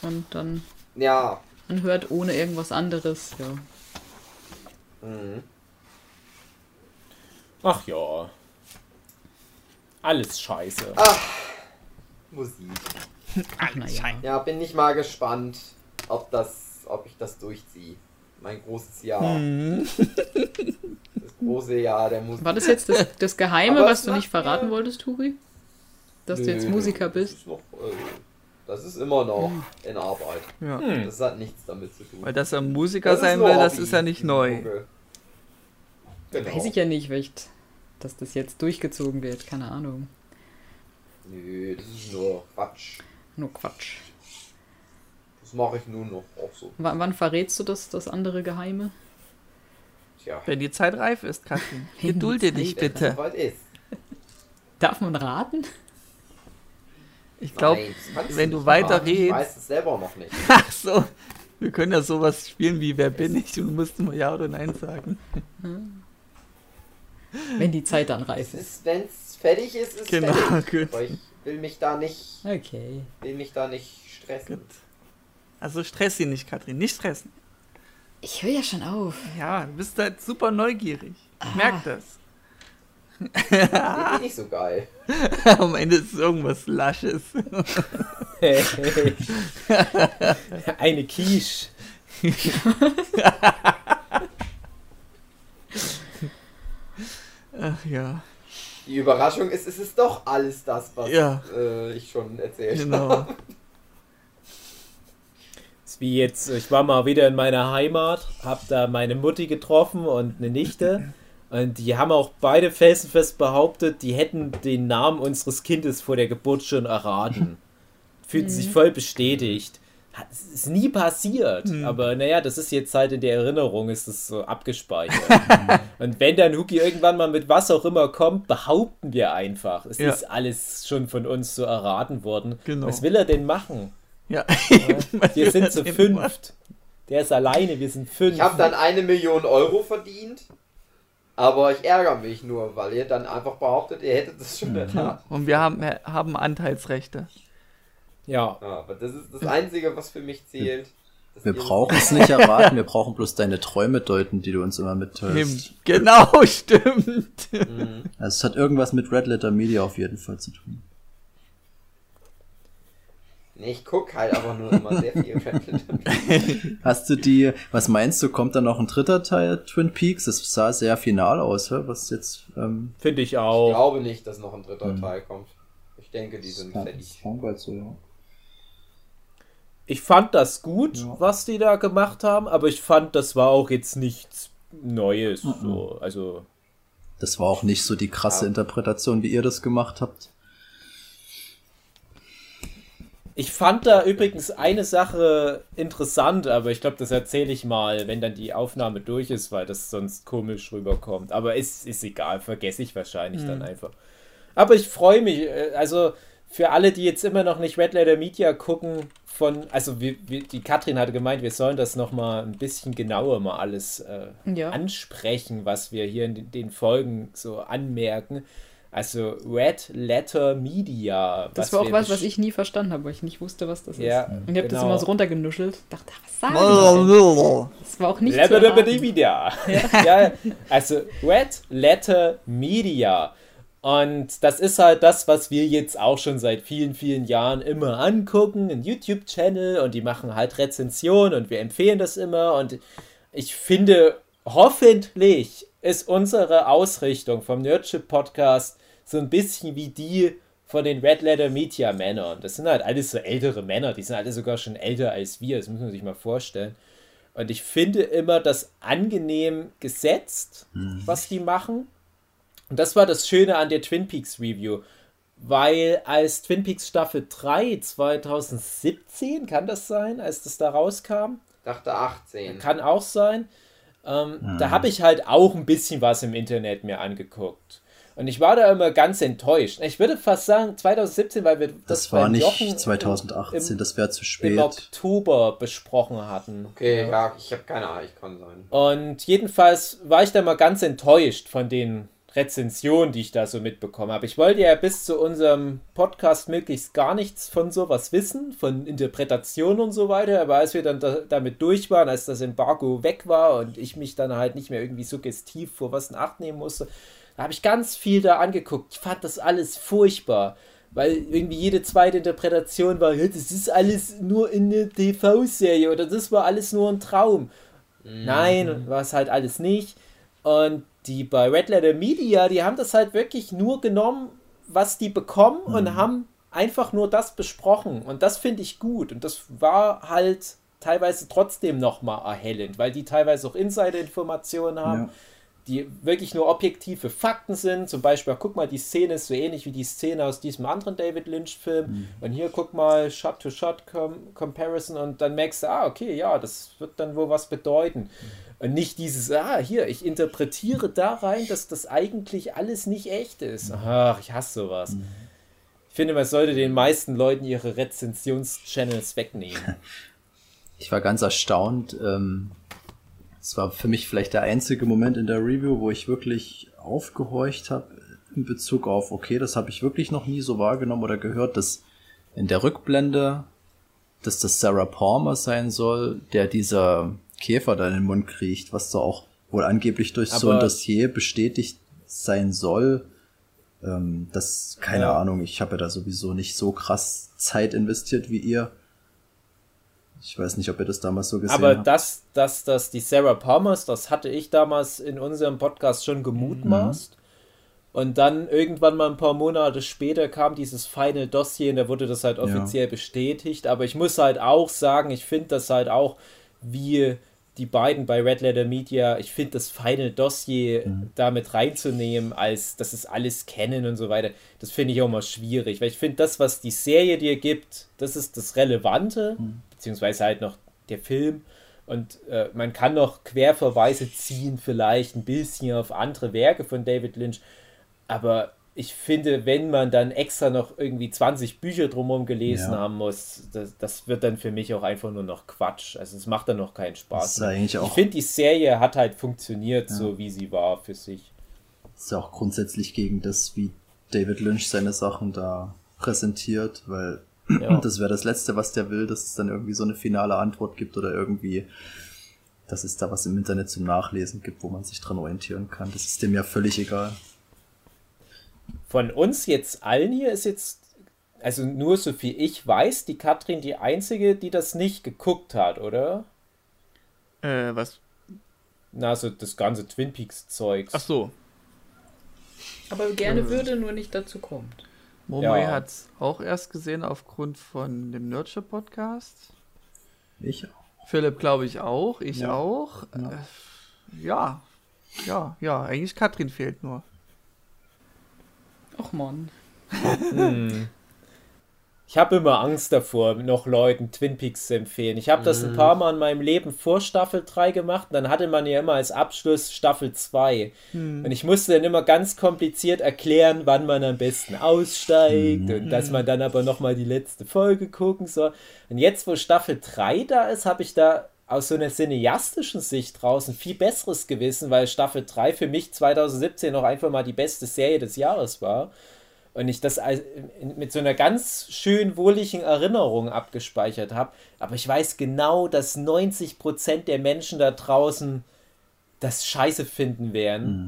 S5: und dann.
S2: Ja.
S5: anhört ohne irgendwas anderes. Ja.
S2: Mhm.
S4: Ach ja. Alles scheiße.
S2: Ach, Musik.
S5: Ach, naja.
S2: Ja, bin ich mal gespannt, ob das, ob ich das durchziehe. Mein großes Jahr.
S3: Mhm.
S2: Das große Jahr der Musik.
S5: War das jetzt das, das Geheime, was du nicht verraten
S2: mir-
S5: wolltest, Turi? Dass du
S2: Nö,
S5: jetzt Musiker
S2: Das
S5: bist?
S2: ist, noch, äh, das ist immer noch in Arbeit.
S3: ja.
S4: Hm.
S2: Das hat nichts damit zu tun.
S3: Weil dass er Musiker
S2: Das
S3: sein will, das
S2: Hobby,
S3: ist ja nicht neu.
S2: Genau.
S5: Weiß ich ja nicht, welcht, dass das jetzt durchgezogen wird. Keine Ahnung.
S2: Nö, das ist nur Quatsch.
S5: Nur Quatsch.
S2: Das mache ich nur noch auch so.
S5: W wann verrätst du das, das andere Geheime?
S2: Tja,
S3: Wenn die Zeit reif ist, Katrin. Gedulde dich
S2: es
S3: bitte.
S5: Darf man raten?
S3: Ich glaube, wenn du
S2: nicht
S3: weiter
S2: machen. Ich
S3: redest-
S2: weiß es selber noch nicht.
S3: ach so. Wir können ja sowas spielen wie Wer bin ich? Und du musst nur Ja oder Nein sagen.
S5: Wenn die Zeit dann reif
S2: Es
S5: ist.
S2: wenn es fertig ist, ist
S3: Genau,
S2: fertig.
S3: gut.
S2: Aber ich will mich da nicht,
S5: Okay.
S2: will mich da nicht stressen.
S3: Gut. Also stress sie nicht, Katrin. Nicht stressen.
S5: Ich höre ja schon auf.
S3: Ja, du bist halt super neugierig. Ich merk das.
S2: Den bin ich so geil.
S3: Am Ende ist es irgendwas Lasches.
S4: Eine Quiche.
S3: Ach ja,
S2: Die Überraschung ist, es ist doch alles das, was
S3: Ja.
S2: äh, ich schon erzählt habe.
S4: Ist wie jetzt, ich war mal wieder in meiner Heimat, hab da meine Mutti getroffen und eine Nichte. Und die haben auch beide felsenfest behauptet, die hätten den Namen unseres Kindes vor der Geburt schon erraten. Fühlten sich voll bestätigt. Es ist nie passiert, aber naja, das ist jetzt halt in der Erinnerung, ist das so abgespeichert. Und wenn dann Huki irgendwann mal mit was auch immer kommt, behaupten wir einfach. Es
S3: Ja.
S4: ist alles schon von uns so erraten worden.
S3: Genau.
S4: Was will er denn machen?
S3: Ja,
S4: Wir sind zu fünft. Der ist alleine, wir sind fünf.
S2: Ich habe dann eine Million Euro verdient, aber ich ärgere mich nur, weil ihr dann einfach behauptet, ihr hättet es schon erraten.
S3: Und wir haben, haben Anteilsrechte.
S4: ja.
S2: Ja, aber das ist das Einzige, was für mich zählt.
S7: Wir brauchen es nicht erraten, wir brauchen bloß deine Träume deuten, die du uns immer mitteilst.
S3: Genau, stimmt.
S2: Mhm.
S7: Also es hat irgendwas mit Red Letter Media auf jeden Fall zu tun.
S2: Nee, ich guck halt aber nur immer sehr viel Red
S7: Hast du die, was meinst du, kommt da noch ein dritter Teil Twin Peaks? Das sah sehr final aus, was jetzt, ähm,
S4: Finde ich
S2: Ich
S4: auch.
S2: glaube nicht, dass noch ein dritter
S7: Mhm.
S2: Teil kommt. Ich denke, die sind fertig.
S7: so, ja.
S4: Ich fand das gut,
S7: Ja.
S4: was die da gemacht haben, aber ich fand, das war auch jetzt nichts Neues.
S7: Mhm.
S4: So. Also,
S7: Das war auch nicht so die krasse
S2: Ja.
S7: Interpretation, wie ihr das gemacht habt.
S4: Ich fand da übrigens eine Sache interessant, aber ich glaube, das erzähle ich mal, wenn dann die Aufnahme durch ist, weil das sonst komisch rüberkommt. Aber ist, ist egal, vergesse ich wahrscheinlich dann einfach. Aber ich freue mich, äh, also für alle, die jetzt immer noch nicht Red Letter Media gucken, von, also wir, wir, die Katrin hatte gemeint, wir sollen das nochmal ein bisschen genauer mal alles äh,
S5: Ja.
S4: ansprechen, was wir hier in den Folgen so anmerken. Also Red Letter Media.
S5: Das war auch was, was ich nie verstanden habe, weil ich nicht wusste, was das
S4: Ja,
S5: ist. Und ich habe das
S4: genau.
S5: immer so runtergenuschelt. Dachte, was sagen die? Das war auch nicht zu
S4: Letter
S5: erraten.
S4: Media. ja, also Red Letter Media. Und das ist halt das, was wir jetzt auch schon seit vielen, vielen Jahren immer angucken, ein YouTube-Channel und die machen halt Rezensionen und wir empfehlen das immer und ich finde, hoffentlich ist unsere Ausrichtung vom Nerdship Podcast so ein bisschen wie die von den Red Letter Media Männern. Das sind halt alles so ältere Männer, die sind alle sogar schon älter als wir, das muss man sich mal vorstellen. Und ich finde immer das angenehm gesetzt, was die machen. Und das war das Schöne an der Twin Peaks Review. Weil als Twin Peaks Staffel 3 2017, kann das sein, als das da rauskam?
S2: Dachte 18.
S4: Kann auch sein. Ähm, Da habe ich halt auch ein bisschen was im Internet mir angeguckt. Und ich war da immer ganz enttäuscht. Ich würde fast sagen 2017, weil wir das,
S7: Das war nicht
S4: Jochen
S7: 2018,
S4: im,
S7: das wäre zu
S4: im
S7: spät.
S4: Oktober besprochen hatten.
S2: Okay, ja, ich habe keine Ahnung, ich kann sein.
S4: Und jedenfalls war ich da mal ganz enttäuscht von den Rezensionen, die ich da so mitbekommen habe. Ich wollte ja bis zu unserem Podcast möglichst gar nichts von sowas wissen, von Interpretation und so weiter. Aber als wir dann da, damit durch waren, als das Embargo weg war und ich mich dann halt nicht mehr irgendwie suggestiv vor was in Acht nehmen musste, da habe ich ganz viel da angeguckt. Ich fand das alles furchtbar. Weil irgendwie jede zweite Interpretation war, "Ja, das ist alles nur in der TV-Serie oder das war alles nur ein Traum. Nein, war es halt alles nicht. Und die bei Red Letter Media, die haben das halt wirklich nur genommen, was die bekommen und haben einfach nur das besprochen. Und das finde ich gut. Und das war halt teilweise trotzdem nochmal erhellend, weil die teilweise auch Insider-Informationen haben,
S7: Ja.
S4: Die wirklich nur objektive Fakten sind. Zum Beispiel, guck mal, die Szene ist so ähnlich wie die Szene aus diesem anderen David Lynch-Film. Und hier guck mal, Shot-to-Shot-Comparison und dann merkst du, ah, okay, ja, das wird dann wohl was bedeuten. Und nicht dieses, ah, hier, ich interpretiere da rein, dass das eigentlich alles nicht echt ist. Ach, ich hasse sowas. Ich finde, man sollte den meisten Leuten ihre Rezensions-Channels wegnehmen.
S7: Ich war ganz erstaunt. Ähm, es war für mich vielleicht der einzige Moment in der Review, wo ich wirklich aufgehorcht habe in Bezug auf, okay, das habe ich wirklich noch nie so wahrgenommen oder gehört, dass in der Rückblende, dass das Sarah Palmer sein soll, der dieser Käfer da in den Mund kriegt, was da auch wohl angeblich durch so ein
S4: Aber-
S7: Dossier bestätigt sein soll. Ähm, das, keine
S4: Ja.
S7: Ahnung, ich habe ja da sowieso nicht so krass Zeit investiert wie ihr. Ich weiß nicht, ob ihr das damals so gesehen
S4: Aber
S7: habt.
S4: dass, dass das die Sarah Palmers, das hatte ich damals in unserem Podcast schon gemutmaßt. Und dann irgendwann mal ein paar Monate später kam dieses Final Dossier und da wurde das halt offiziell bestätigt. Aber ich muss halt auch sagen, ich finde das halt auch, wie die beiden bei Red Letter Media, ich finde das Final Dossier damit reinzunehmen, als das ist alles kennen und so weiter, das finde ich auch mal schwierig. Weil ich finde, das, was die Serie dir gibt, das ist das Relevante, beziehungsweise halt noch der Film. Und äh, man kann noch Querverweise ziehen, vielleicht ein bisschen auf andere Werke von David Lynch. Aber ich finde, wenn man dann extra noch irgendwie 20 Bücher drumherum gelesen
S7: Ja.
S4: haben muss, das, das wird dann für mich auch einfach nur noch Quatsch. Also es macht dann noch keinen Spaß.
S7: ja
S4: Ich finde, die Serie hat halt funktioniert, so wie sie war für sich.
S7: ist ja auch grundsätzlich gegen das, wie David Lynch seine Sachen da präsentiert, weil
S4: Ja.
S7: das wäre das Letzte, was der will, dass es dann irgendwie so eine finale Antwort gibt oder irgendwie, dass es da was im Internet zum Nachlesen gibt, wo man sich dran orientieren kann. Das ist dem ja völlig egal.
S4: Von uns jetzt allen hier ist jetzt, also nur so viel ich weiß, die Katrin die einzige, die das nicht geguckt hat, oder?
S3: Äh, was?
S4: Na, so das ganze Twin Peaks Zeugs.
S3: Ach so.
S5: Aber gerne würde, nur nicht dazu kommt.
S3: Momoy
S4: Ja.
S3: hat's auch erst gesehen aufgrund von dem Nurture Podcast.
S7: Ich auch.
S3: Philipp glaube ich auch, ich
S7: Ja.
S3: auch.
S7: Ja.
S3: Äh, ja. Ja, ja, eigentlich Katrin fehlt nur.
S5: Och Mann.
S4: Hm. Ich habe immer Angst davor, noch Leuten Twin Peaks zu empfehlen. Ich habe das ein paar Mal in meinem Leben vor Staffel 3 gemacht und dann hatte man ja immer als Abschluss Staffel 2. Und ich musste dann immer ganz kompliziert erklären, wann man am besten aussteigt und dass man dann aber nochmal die letzte Folge gucken soll. Und jetzt, wo Staffel 3 da ist, habe ich da aus so einer cineastischen Sicht draußen viel besseres Gewissen, weil Staffel 3 für mich 2017 noch einfach mal die beste Serie des Jahres war und ich das mit so einer ganz schön wohligen Erinnerung abgespeichert habe. Aber ich weiß genau, dass 90% der Menschen da draußen das scheiße finden werden.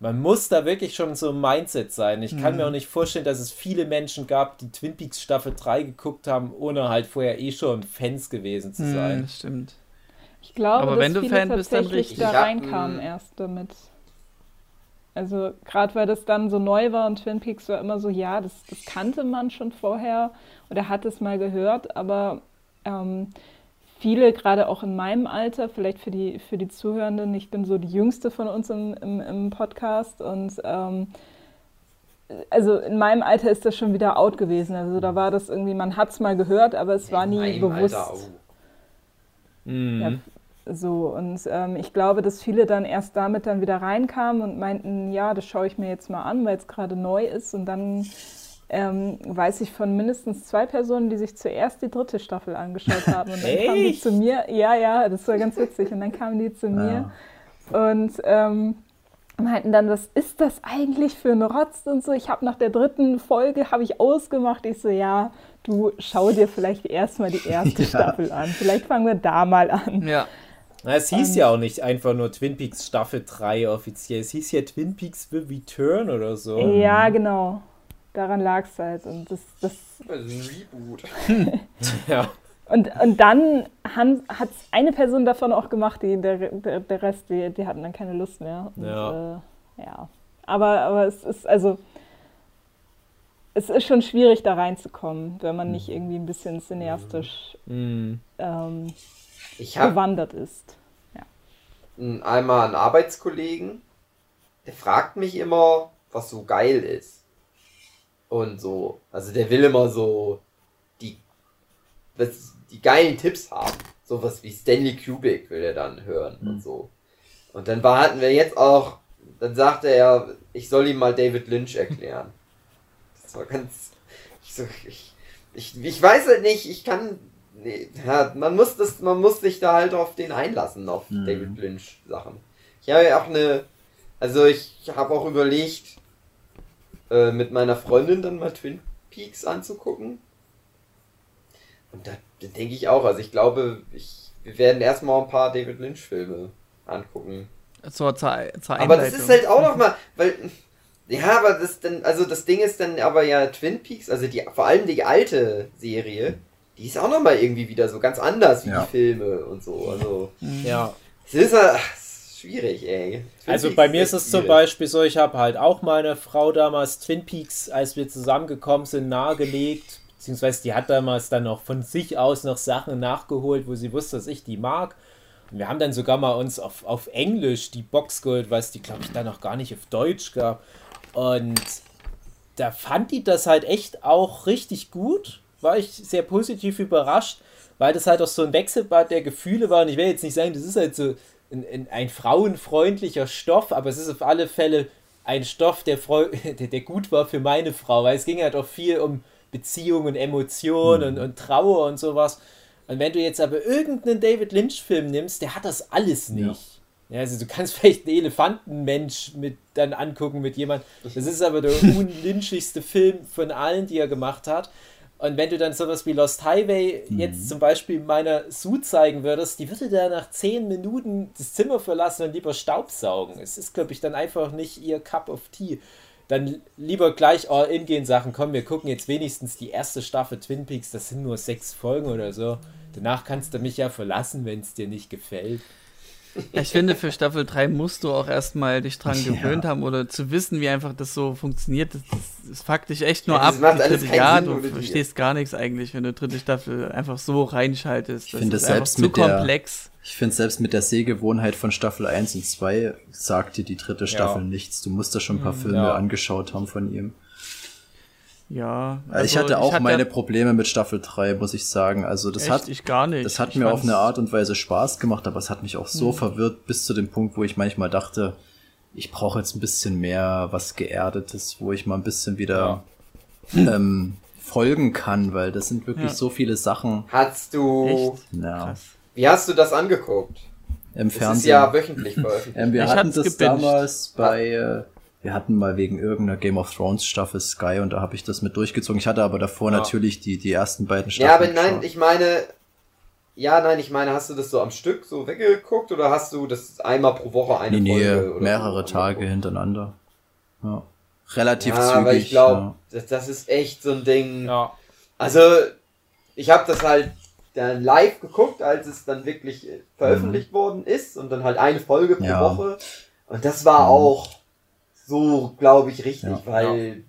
S4: Man muss da wirklich schon so ein Mindset sein. Ich kann mir auch nicht vorstellen, dass es viele Menschen gab, die Twin Peaks Staffel 3 geguckt haben, ohne halt vorher eh schon Fans gewesen zu
S3: Hm,
S4: sein.
S3: das stimmt.
S8: Ich glaube,
S3: Aber
S8: dass
S3: wenn du
S8: viele
S3: Fan bist, dann
S8: tatsächlich
S3: richtig.
S8: da reinkamen
S2: mm,
S8: erst damit. Also gerade weil das dann so neu war und Twin Peaks war immer so, ja, das, das kannte man schon vorher oder hat es mal gehört, aber ähm, viele, gerade auch in meinem Alter, vielleicht für die, für die Zuhörenden, ich bin so die jüngste von uns im, im, im Podcast und ähm, also in meinem Alter ist das schon wieder out gewesen. Also da war das irgendwie, man hat es mal gehört, aber es war nie bewusst.
S2: Alter, oh.
S4: Mhm.
S8: Ja, so, und ähm, ich glaube, dass viele dann erst damit dann wieder reinkamen und meinten, ja, das schaue ich mir jetzt mal an, weil es gerade neu ist. Und dann ähm, weiß ich von mindestens zwei Personen, die sich zuerst die dritte Staffel angeschaut haben. Und dann kamen die zu mir, ja, ja, das war ganz witzig. Und dann kamen die zu mir und ähm, meinten dann, was ist das eigentlich für ein Rotz und so. Ich habe nach der dritten Folge, habe ich ausgemacht. Ich so, ja, du schau dir vielleicht erstmal die erste
S7: Ja.
S8: Staffel an. Vielleicht fangen wir da mal an.
S3: Ja.
S4: Na, es hieß ja auch nicht einfach nur Twin Peaks Staffel 3 offiziell. Es hieß ja Twin Peaks The Return oder so.
S8: Ja, genau. Daran lag es halt. Und, das, das,
S2: Das ist ein Reboot.
S4: Ja.
S8: und, und dann hat eine Person davon auch gemacht, die, der, der, der Rest, die, die hatten dann keine Lust mehr. Und,
S4: Ja.
S8: Äh, ja. Aber, aber es ist also. Es ist schon schwierig, da reinzukommen, wenn man nicht irgendwie ein bisschen cineastisch
S4: Mhm.
S8: ähm,
S2: Ich habe
S8: bewandert ist.
S2: einmal einen Arbeitskollegen, der fragt mich immer, was so geil ist. Und so, also der will immer so die, was, die geilen Tipps haben. Sowas wie Stanley Kubrick will er dann hören und so. Und dann war, hatten wir jetzt auch, dann sagte er, ich soll ihm mal David Lynch erklären. Das war ganz, ich so, ich, ich, ich weiß halt nicht, ich kann, nee, ja, man muss das, man muss sich da halt auf den einlassen, auf
S7: Mhm.
S2: David Lynch Sachen. Ich habe ja auch eine, also ich habe auch überlegt, äh, mit meiner Freundin dann mal Twin Peaks anzugucken. Und da, denke ich auch, also ich glaube, ich, wir werden erstmal ein paar David Lynch Filme angucken.
S3: Zur, zur, zur
S2: Aber das ist halt auch noch mal, weil ja, aber das dann, also das Ding ist dann aber ja Twin Peaks, also die vor allem die alte Serie, die ist auch noch mal irgendwie wieder so ganz anders wie
S7: Ja.
S2: die Filme und so. Also
S4: ja.
S2: es ist, ja- ach, schwierig, ey. Twin
S4: Also
S2: Peaks
S4: bei mir ist es zum. Beispiel so, ich habe halt auch meine Frau damals Twin Peaks, als wir zusammengekommen sind, nahegelegt. Beziehungsweise die hat damals dann noch von sich aus noch Sachen nachgeholt, wo sie wusste, dass ich die mag. Und wir haben dann sogar mal uns auf, auf Englisch die Box geholt, weil es die, glaube ich, dann noch gar nicht auf Deutsch gab. Und da fand die das halt echt auch richtig gut. War ich sehr positiv überrascht, weil das halt auch so ein Wechselbad der Gefühle war. Und ich will jetzt nicht sagen, das ist halt so ein, ein, ein frauenfreundlicher Stoff, aber es ist auf alle Fälle ein Stoff, der, der, der gut war für meine Frau, weil es ging halt auch viel um Beziehungen, Emotionen und, und Trauer und sowas. Und wenn du jetzt aber irgendeinen David Lynch-Film nimmst, der hat das alles nicht. Ja, also du kannst vielleicht einen Elefantenmensch mit dann angucken mit jemand. Das ist aber der unlynchigste Film von allen, die er gemacht hat. Und wenn du dann sowas wie Lost Highway jetzt zum Beispiel meiner Sue zeigen würdest, die würde da nach zehn Minuten das Zimmer verlassen und lieber Staubsaugen. Es ist, glaube ich, dann einfach nicht ihr Cup of Tea. Dann lieber gleich all-in gehen Sachen, komm, wir gucken jetzt wenigstens die erste Staffel Twin Peaks, das sind nur sechs Folgen oder so. Danach kannst du mich ja verlassen, wenn es dir nicht gefällt.
S3: Ja, Ich finde, für Staffel 3 musst du auch erstmal dich dran
S7: Ja.
S3: gewöhnt haben oder zu wissen, wie einfach das so funktioniert. Das, das, das fuckt dich echt nur
S2: Ja, das
S3: ab.
S2: macht alles
S3: Jahr,
S2: Sinn
S3: du verstehst gar nichts eigentlich, wenn du dritte Staffel einfach so reinschaltest.
S7: Ich
S3: Das
S7: finde,
S3: einfach
S7: selbst
S3: zu
S7: mit der-
S3: komplex.
S7: Ich finde, selbst mit der Sehgewohnheit von Staffel 1 und 2 sagt dir die dritte Staffel nichts. Du musst da schon ein paar Filme
S4: ja.
S7: angeschaut haben von ihm.
S3: Ja.
S7: ich
S3: also
S7: hatte auch
S3: hatte
S7: meine Probleme mit Staffel 3, muss ich sagen. Also das
S3: echt,
S7: hat,
S3: ich gar nicht.
S7: das hat
S3: Ich
S7: mir auf eine Art und Weise Spaß gemacht, aber es hat mich auch
S3: Mhm.
S7: so verwirrt bis zu dem Punkt, wo ich manchmal dachte, ich brauche jetzt ein bisschen mehr was Geerdetes, wo ich mal ein bisschen wieder ähm, folgen kann, weil das sind wirklich
S3: Ja.
S7: so viele Sachen
S2: Hast du,
S3: Echt?
S7: ja,
S3: Krass.
S2: wie hast du das angeguckt?
S7: im
S2: Das ist
S7: Fernsehen.
S2: ja wöchentlich veröffentlicht.
S7: Ähm, wir
S3: Ich
S7: hatten das
S3: gebinged.
S7: damals bei, äh, wir hatten mal wegen irgendeiner Game of Thrones Staffel Sky und da habe ich das mit durchgezogen. Ich hatte aber davor
S4: Ja.
S7: natürlich die, die ersten beiden
S2: Ja, aber
S7: Staffeln.
S2: nein,
S7: geschaut.
S2: ich meine, ja, nein, ich meine, hast du das so am Stück so weggeguckt oder hast du das einmal pro Woche eine
S7: nee, nee,
S2: Folge oder
S7: mehrere
S2: so
S7: Tage hintereinander. Ja. Relativ
S2: Ja,
S7: zügig.
S2: aber ich glaube,
S7: ja.
S2: das, das ist echt so ein Ding.
S4: Ja.
S2: Also, ich habe das halt dann live geguckt, als es dann wirklich äh, veröffentlicht worden ist und dann halt eine Folge pro
S7: Ja.
S2: Woche. Und das war
S7: Mhm.
S2: auch so, glaube ich, richtig,
S7: Ja.
S2: weil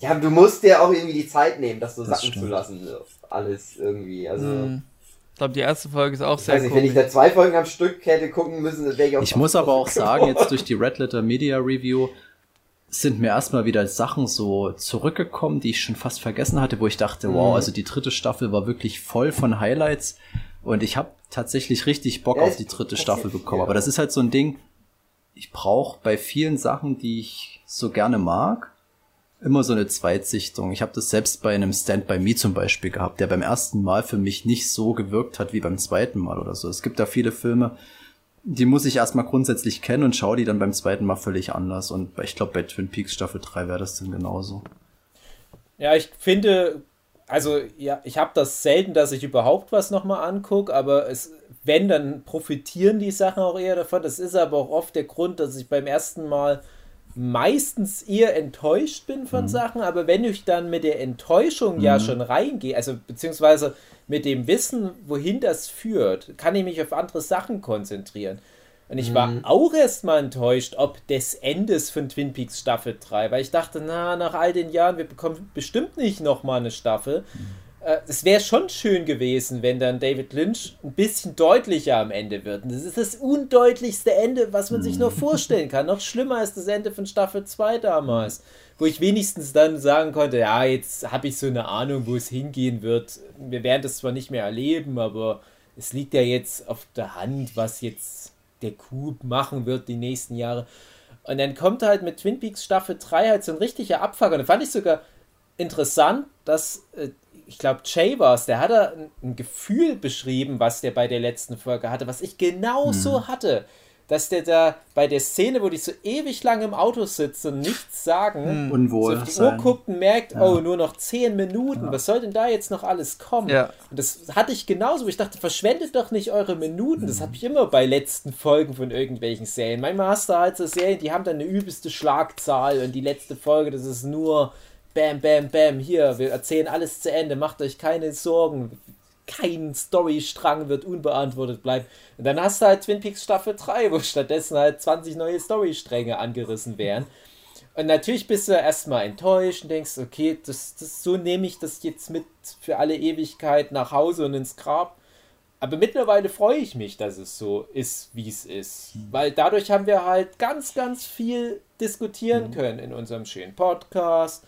S2: ja. du musst dir auch irgendwie die Zeit nehmen, das so
S7: Das
S2: sacken zu
S7: stimmt.
S2: lassen. Alles irgendwie. Also,
S3: Mhm. Ich glaube, die erste Folge ist auch
S2: ich
S3: sehr
S2: weiß nicht, wenn ich da zwei Folgen am Stück hätte gucken müssen, dann wäre ich auch
S7: Ich muss aber auch sagen, jetzt durch die Red Letter Media Review sind mir erstmal wieder Sachen so zurückgekommen, die ich schon fast vergessen hatte, wo ich dachte, wow,
S2: Mhm.
S7: also die dritte Staffel war wirklich voll von Highlights und ich habe tatsächlich richtig Bock
S2: Ja,
S7: auf die dritte Staffel bekommen.
S2: ja.
S7: Aber das ist halt so ein Ding, ich brauche bei vielen Sachen, die ich so gerne mag, immer so eine Zweitsichtung. Ich habe das selbst bei einem Stand by Me zum Beispiel gehabt, der beim ersten Mal für mich nicht so gewirkt hat wie beim zweiten Mal oder so. Es gibt da viele Filme, die muss ich erstmal grundsätzlich kennen und schaue die dann beim zweiten Mal völlig anders. Und ich glaube, bei Twin Peaks Staffel 3 wäre das dann genauso.
S4: Ja, ich finde, also ja, ich habe das selten, dass ich überhaupt was nochmal angucke, aber es, wenn, dann profitieren die Sachen auch eher davon. Das ist aber auch oft der Grund, dass ich beim ersten Mal meistens eher enttäuscht bin von Sachen, aber wenn ich dann mit der Enttäuschung ja schon reingehe, also beziehungsweise mit dem Wissen, wohin das führt, kann ich mich auf andere Sachen konzentrieren. Und ich war auch erstmal enttäuscht, ob des Endes von Twin Peaks Staffel 3, weil ich dachte, na, nach all den Jahren, wir bekommen bestimmt nicht nochmal eine Staffel. Äh, Es wäre schon schön gewesen, wenn dann David Lynch ein bisschen deutlicher am Ende wird. Und das ist das undeutlichste Ende, was man sich nur vorstellen kann. Noch schlimmer als das Ende von Staffel 2 damals, wo ich wenigstens dann sagen konnte, ja, jetzt habe ich so eine Ahnung, wo es hingehen wird. Wir werden das zwar nicht mehr erleben, aber es liegt ja jetzt auf der Hand, was jetzt der Coup machen wird die nächsten Jahre. Und dann kommt halt mit Twin Peaks Staffel 3 halt so ein richtiger Abfuck. Und da fand ich sogar interessant, dass, äh, ich glaube, Jay war es, der hat da ein, ein Gefühl beschrieben, was der bei der letzten Folge hatte, was ich genau so hatte. Dass der da bei der Szene, wo die so ewig lang im Auto sitzen und nichts sagen, so
S7: Unwohl.
S4: auf die Uhr guckt und merkt, oh, nur noch 10 Minuten, was soll denn da jetzt noch alles kommen?
S3: Ja.
S4: Und das hatte ich genauso, wo ich dachte, verschwendet doch nicht eure Minuten. Das habe ich immer bei letzten Folgen von irgendwelchen Serien. Manchmal hast du halt so Serien, die haben dann eine übelste Schlagzahl und die letzte Folge, das ist nur Bam, Bam, Bam, hier, wir erzählen alles zu Ende, macht euch keine Sorgen. Kein Storystrang wird unbeantwortet bleiben. Und dann hast du halt Twin Peaks Staffel 3, wo stattdessen halt 20 neue Storystränge angerissen werden. Und natürlich bist du erstmal enttäuscht und denkst, okay, das, das, so nehme ich das jetzt mit für alle Ewigkeit nach Hause und ins Grab. Aber mittlerweile freue ich mich, dass es so ist, wie es ist. Weil dadurch haben wir halt ganz, ganz viel diskutieren können in unserem schönen Podcast.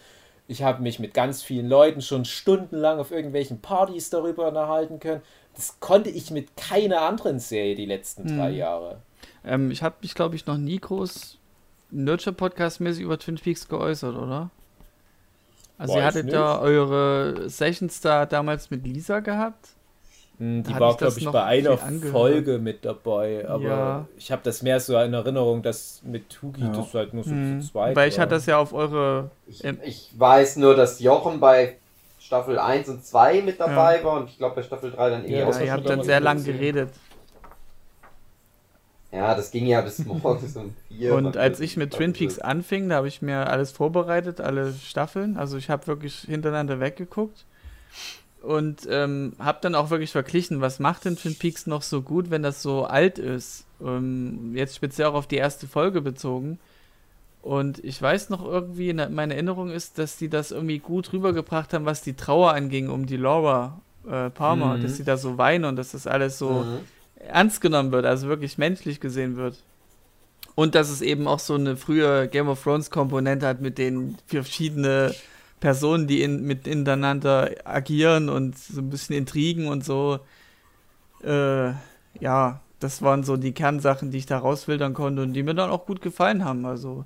S4: Ich habe mich mit ganz vielen Leuten schon stundenlang auf irgendwelchen Partys darüber unterhalten können. Das konnte ich mit keiner anderen Serie die letzten drei Jahre.
S3: Ähm, ich habe mich, glaube ich, noch nie groß Nurture-Podcast-mäßig über Twin Peaks geäußert, oder? Also, ihr
S4: Weiß
S3: hattet
S4: nicht.
S3: ja eure Sessions da damals mit Lisa gehabt.
S4: Hm, Die war, glaube ich, bei einer
S3: angehört?
S4: Folge mit dabei. Aber
S3: Ja.
S4: ich habe das mehr so in Erinnerung, dass mit Hugi
S7: Ja.
S4: das halt nur so
S3: Hm,
S4: zu zweit
S3: weil ich
S4: war.
S3: hatte das ja auf eure.
S2: Ich, ich weiß nur, dass Jochen bei Staffel 1 und 2 mit dabei war und ich glaube bei Staffel 3 dann eh
S6: Ja,
S3: Ja,
S2: auch.
S6: hat
S3: ihr habt dann sehr lang
S6: gesehen.
S3: geredet.
S2: Ja, das ging ja bis morgens um 4.
S3: Und als ich mit Twin Peaks anfing, da habe ich mir alles vorbereitet, alle Staffeln. Also ich habe wirklich hintereinander weggeguckt und ähm, habe dann auch wirklich verglichen, was macht denn Twin Peaks noch so gut, wenn das so alt ist. Ähm, jetzt speziell auch auf die erste Folge bezogen. Und ich weiß noch irgendwie, in meine Erinnerung ist, dass die das irgendwie gut rübergebracht haben, was die Trauer anging um die Laura äh, Palmer,
S4: Mhm.
S3: dass sie da so weinen und dass das alles so
S2: Mhm.
S3: ernst genommen wird, also wirklich menschlich gesehen wird. Und dass es eben auch so eine frühe Game of Thrones Komponente hat mit den verschiedene Personen, die in, mit ineinander agieren und so ein bisschen Intrigen und so. Äh, ja, das waren so die Kernsachen, die ich da rausfiltern konnte und die mir dann auch gut gefallen haben. Also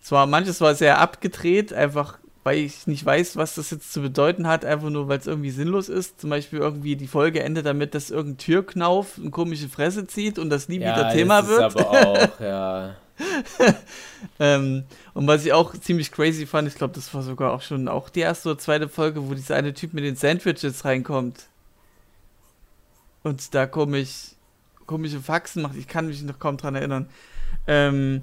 S3: zwar manches war sehr abgedreht, einfach weil ich nicht weiß, was das jetzt zu bedeuten hat, einfach nur weil es irgendwie sinnlos ist. Zum Beispiel irgendwie die Folge endet damit, dass irgendein Türknauf eine komische Fresse zieht und das nie wieder Thema wird.
S4: Ist aber auch, ja.
S3: Ähm, und was ich auch ziemlich crazy fand, ich glaube, das war sogar auch schon auch die erste oder zweite Folge, wo dieser eine Typ mit den Sandwiches reinkommt. Und da komisch, komische Faxen macht. Ich kann mich noch kaum dran erinnern. Ähm,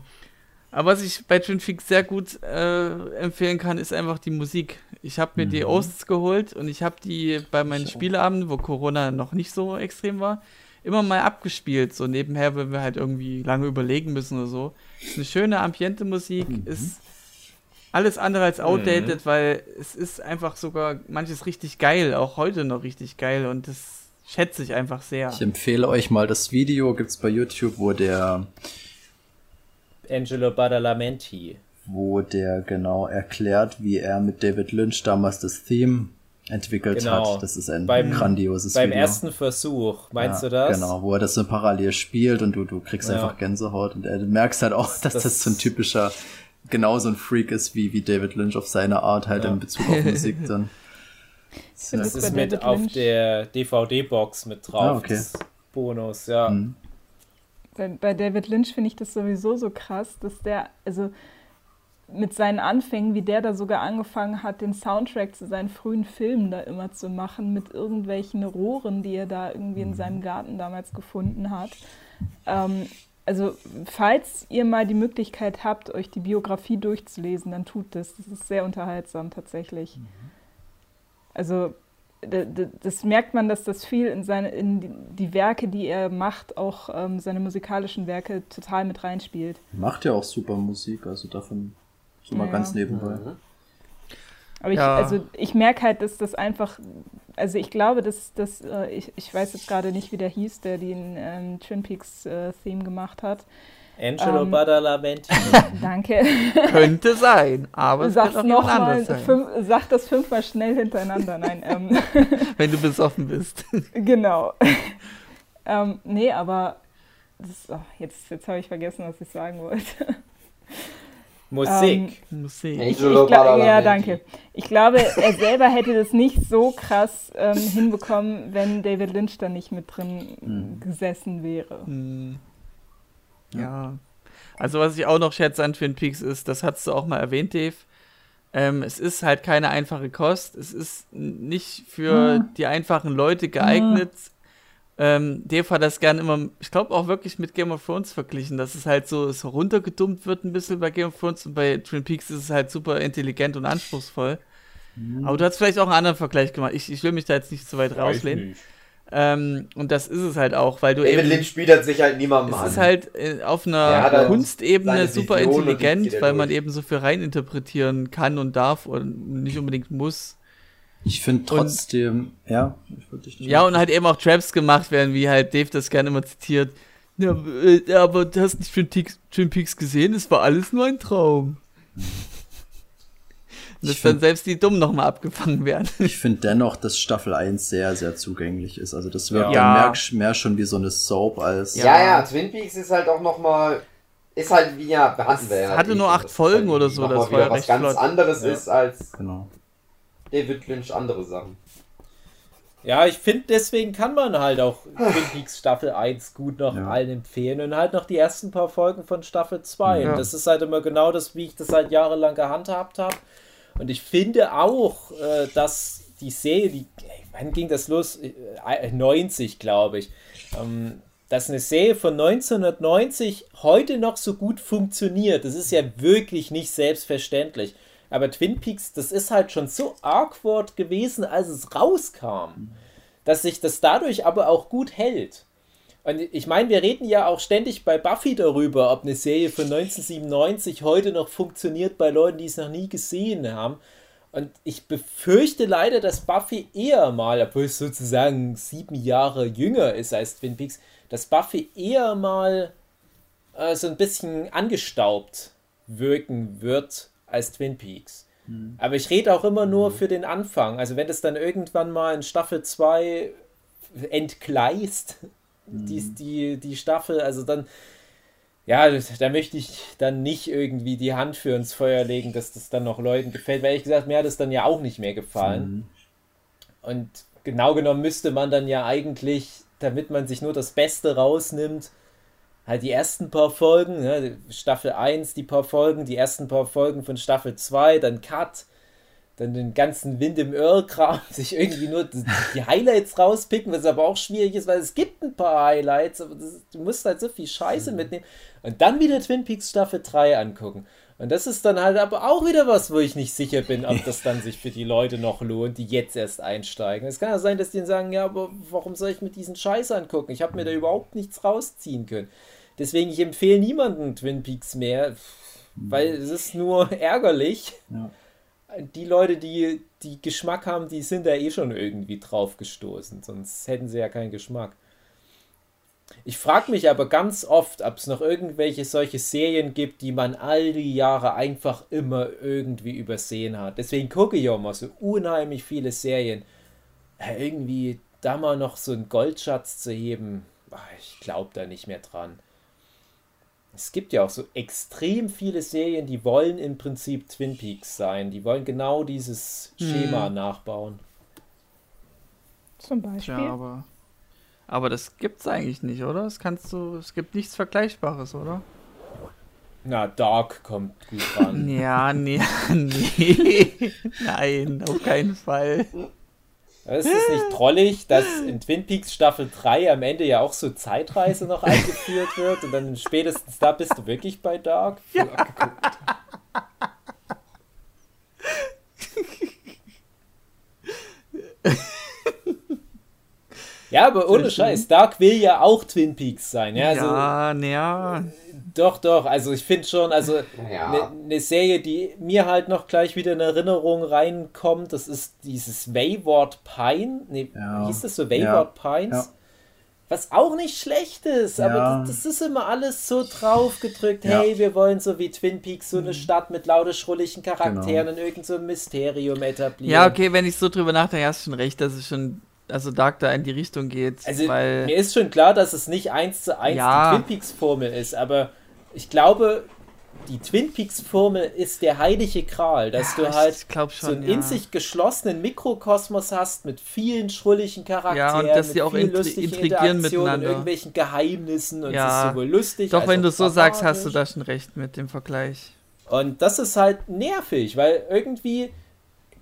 S3: aber was ich bei Twin Peaks sehr gut äh, empfehlen kann, ist einfach die Musik. Ich habe mir die Osts geholt und ich habe die bei meinen Spieleabenden, wo Corona noch nicht so extrem war, immer mal abgespielt, so nebenher, wenn wir halt irgendwie lange überlegen müssen oder so. Ist eine schöne Ambiente-Musik,
S7: Mhm.
S3: ist alles andere als outdated, weil es ist einfach sogar manches richtig geil, auch heute noch richtig geil und das schätze ich einfach sehr.
S7: Ich empfehle euch mal das Video, gibt's bei YouTube, wo der,
S4: Angelo Badalamenti.
S7: wo der genau erklärt, wie er mit David Lynch damals das Theme entwickelt
S4: Genau.
S7: hat. Das ist ein
S4: Beim-
S7: grandioses
S4: Beim
S7: Video.
S4: ersten Versuch, meinst
S7: ja,
S4: du das?
S7: Genau, wo er das so parallel spielt und du, du kriegst
S4: Ja.
S7: einfach Gänsehaut und er, du merkst halt auch, dass das,
S4: das-
S7: so ein typischer, genauso ein Freak ist wie, wie David Lynch auf seine Art halt
S4: Ja.
S7: in Bezug auf Musik dann.
S4: Das
S8: es
S4: ist mit
S8: David
S4: auf
S8: Lynch-
S4: der DVD-Box mit drauf.
S7: Ah, okay.
S4: das Bonus, ja.
S7: Mhm.
S8: Bei, bei David Lynch finde ich das sowieso so krass, dass der, also mit seinen Anfängen, wie der da sogar angefangen hat, den Soundtrack zu seinen frühen Filmen da immer zu machen, mit irgendwelchen Rohren, die er da irgendwie in seinem Garten damals gefunden hat. Ähm, also, falls ihr mal die Möglichkeit habt, euch die Biografie durchzulesen, dann tut das. Das ist sehr unterhaltsam tatsächlich. Also, d- d- das merkt man, dass das viel in, seine, in die, die Werke, die er macht, auch ähm, seine musikalischen Werke total mit reinspielt.
S7: Macht ja auch super Musik, also davon so mal
S8: Ja.
S7: ganz nebenbei.
S8: Aber ich,
S3: Ja.
S8: also ich merke halt, dass das einfach, also ich glaube, dass, dass äh, ich, ich weiß jetzt gerade nicht, wie der hieß, der den ähm, Twin Peaks äh, Theme gemacht hat.
S4: Angelo
S8: Ähm,
S4: Badalamenti.
S8: Danke.
S3: Könnte sein, aber es
S8: Sag's
S3: könnte auch jemand
S8: nochmal,
S3: anders sein,
S8: fünf, sag das fünfmal schnell hintereinander. Nein, ähm,
S3: wenn du besoffen bist.
S8: genau. ähm, nee, aber das, oh, jetzt, jetzt habe ich vergessen, was ich sagen wollte.
S4: Musik.
S3: Musik.
S8: Ich, ich glaub, ja, danke. Ich glaube, er selber hätte das nicht so krass ähm, hinbekommen, wenn David Lynch da nicht mit drin
S7: Mhm.
S8: gesessen wäre.
S3: Hm. Ja. Also was ich auch noch schätze an Twin Peaks ist, das hast du auch mal erwähnt, Dave. Ähm, es ist halt keine einfache Kost. Es ist nicht für die einfachen Leute geeignet. Ähm, Dave hat das gern immer, ich glaube auch wirklich mit Game of Thrones verglichen, dass es halt so, so runtergedummt wird ein bisschen bei Game of Thrones und bei Twin Peaks ist es halt super intelligent und anspruchsvoll. Aber du hast vielleicht auch einen anderen Vergleich gemacht. Ich, ich will mich da jetzt nicht so weit
S4: Weiß
S3: rauslehnen.
S4: nicht.
S3: Ähm, und das ist es halt auch, weil du
S2: David
S3: eben
S2: Lynch bietet sich halt niemandem
S3: es
S2: an.
S3: ist halt äh, auf einer
S2: halt
S3: Kunstebene super intelligent, weil man
S2: durch.
S3: eben so viel reininterpretieren kann und darf und nicht unbedingt muss.
S7: Ich finde trotzdem, ja, dich nicht
S3: Ja, und halt eben auch Traps gemacht werden, wie halt Dave das gerne immer zitiert. Ja, äh, aber du hast nicht Twin Peaks, Twin Peaks gesehen, es war alles nur ein Traum. Und dass
S7: Ich
S3: dann
S7: find-
S3: selbst die Dummen nochmal abgefangen werden.
S7: Ich finde dennoch, dass Staffel 1 sehr, sehr zugänglich ist. Also das wirkt
S3: Ja.
S7: dann mehr, mehr schon wie so eine Soap als.
S2: ja,
S3: Ja.
S2: ja, Twin Peaks ist halt auch nochmal. Ist halt wie ja, hatten wir ja.
S3: hatte
S2: eh
S3: nur acht Folgen
S2: halt
S3: oder so, das war
S2: wieder
S3: ja
S2: was
S3: recht
S2: ganz
S3: flott.
S2: anderes
S4: Ja.
S2: ist als
S7: Genau.
S2: David Lynch andere Sachen.
S4: Ja, ich finde, deswegen kann man halt auch Twin Peaks Staffel 1 gut noch
S7: Ja.
S4: allen empfehlen und halt noch die ersten paar Folgen von Staffel 2.
S3: Ja.
S4: Und das ist halt immer genau das, wie ich das halt jahrelang gehandhabt habe. Und ich finde auch, äh, dass die Serie, die, ey, wann ging das los? Äh, 90, glaube ich. Ähm, dass eine Serie von 1990 heute noch so gut funktioniert, das ist ja wirklich nicht selbstverständlich. Aber Twin Peaks, das ist halt schon so awkward gewesen, als es rauskam, dass sich das dadurch aber auch gut hält. Und ich meine, wir reden ja auch ständig bei Buffy darüber, ob eine Serie von 1997 heute noch funktioniert bei Leuten, die es noch nie gesehen haben. Und ich befürchte leider, dass Buffy eher mal, obwohl es sozusagen sieben Jahre jünger ist als Twin Peaks, dass Buffy eher mal äh, so ein bisschen angestaubt wirken wird als Twin Peaks. Aber ich rede auch immer nur für den Anfang. Also wenn es dann irgendwann mal in Staffel 2 entgleist, die, die, die Staffel, also dann, ja, da möchte ich dann nicht irgendwie die Hand für ins Feuer legen, dass das dann noch Leuten gefällt, weil ehrlich gesagt, mir hat es dann ja auch nicht mehr gefallen. Und genau genommen müsste man dann ja eigentlich, damit man sich nur das Beste rausnimmt, halt die ersten paar Folgen, ne, Staffel 1 die paar Folgen, die ersten paar Folgen von Staffel 2, dann Cut, dann den ganzen Wind im Öhrkram, sich irgendwie nur die Highlights rauspicken, was aber auch schwierig ist, weil es gibt ein paar Highlights, aber das, du musst halt so viel Scheiße mitnehmen und dann wieder Twin Peaks Staffel 3 angucken. Und das ist dann halt aber auch wieder was, wo ich nicht sicher bin, ob das dann sich für die Leute noch lohnt, die jetzt erst einsteigen. Es kann ja sein, dass die dann sagen, ja, aber warum soll ich mir diesen Scheiß angucken? Ich habe mir da überhaupt nichts rausziehen können. Deswegen, ich empfehle niemanden Twin Peaks mehr, weil es ist nur ärgerlich.
S7: Ja.
S4: Die Leute, die, die Geschmack haben, die sind da eh schon irgendwie drauf gestoßen, sonst hätten sie ja keinen Geschmack. Ich frage mich aber ganz oft, ob es noch irgendwelche solche Serien gibt, die man all die Jahre einfach immer irgendwie übersehen hat. Deswegen gucke ich auch mal so unheimlich viele Serien. Ja, irgendwie da mal noch so einen Goldschatz zu heben, ach, ich glaube da nicht mehr dran. Es gibt ja auch so extrem viele Serien, die wollen im Prinzip Twin Peaks sein. Die wollen genau dieses Schema nachbauen.
S8: Zum Beispiel.
S3: Tja, aber. Aber das gibt's eigentlich nicht, oder? Das kannst du. Es gibt nichts Vergleichbares, oder?
S4: Na, Dark kommt gut ran.
S3: Ja, nee, nee. Nein, auf keinen Fall.
S4: Aber ist es nicht trollig, dass in Twin Peaks Staffel 3 am Ende ja auch so Zeitreise noch eingeführt wird und dann spätestens da bist du wirklich bei Dark?
S6: Abgeguckt.
S4: Ja, aber ohne Scheiß, Dark will ja auch Twin Peaks sein. Ja, also,
S3: ja, naja.
S4: Doch, doch. Also ich finde schon, also eine
S2: Ja.
S4: ne Serie, die mir halt noch gleich wieder in Erinnerung reinkommt, das ist dieses Wayward Pine. Nee,
S7: Ja.
S4: wie hieß das so? Wayward Pines?
S7: Ja.
S4: Was auch nicht schlecht ist, aber
S7: Ja.
S4: das, das ist immer alles so draufgedrückt.
S7: Ja.
S4: Hey, wir wollen so wie Twin Peaks so eine Stadt mit lauter schrulligen Charakteren und irgend so ein Mysterium etablieren.
S3: Ja, okay, wenn ich so drüber nachdenke, hast du schon recht, dass es schon, also Dark da in die Richtung geht.
S4: Also
S3: weil,
S4: mir ist schon klar, dass es nicht eins zu eins
S3: Ja.
S4: die Twin Peaks Formel ist, aber ich glaube, die Twin Peaks Formel ist der heilige Gral, dass
S3: Ja,
S4: du halt
S3: glaub
S4: so
S3: schon,
S4: einen
S3: ja.
S4: in sich geschlossenen Mikrokosmos hast mit vielen schrulligen Charakteren,
S3: Ja, und dass
S4: mit
S3: sie auch
S4: vielen lustigen
S3: intrigieren miteinander.
S4: und irgendwelchen Geheimnissen und
S3: Ja.
S4: es ist sowohl lustig
S3: doch, wenn du so sagst, hast du da schon recht mit dem Vergleich.
S4: Und das ist halt nervig, weil irgendwie,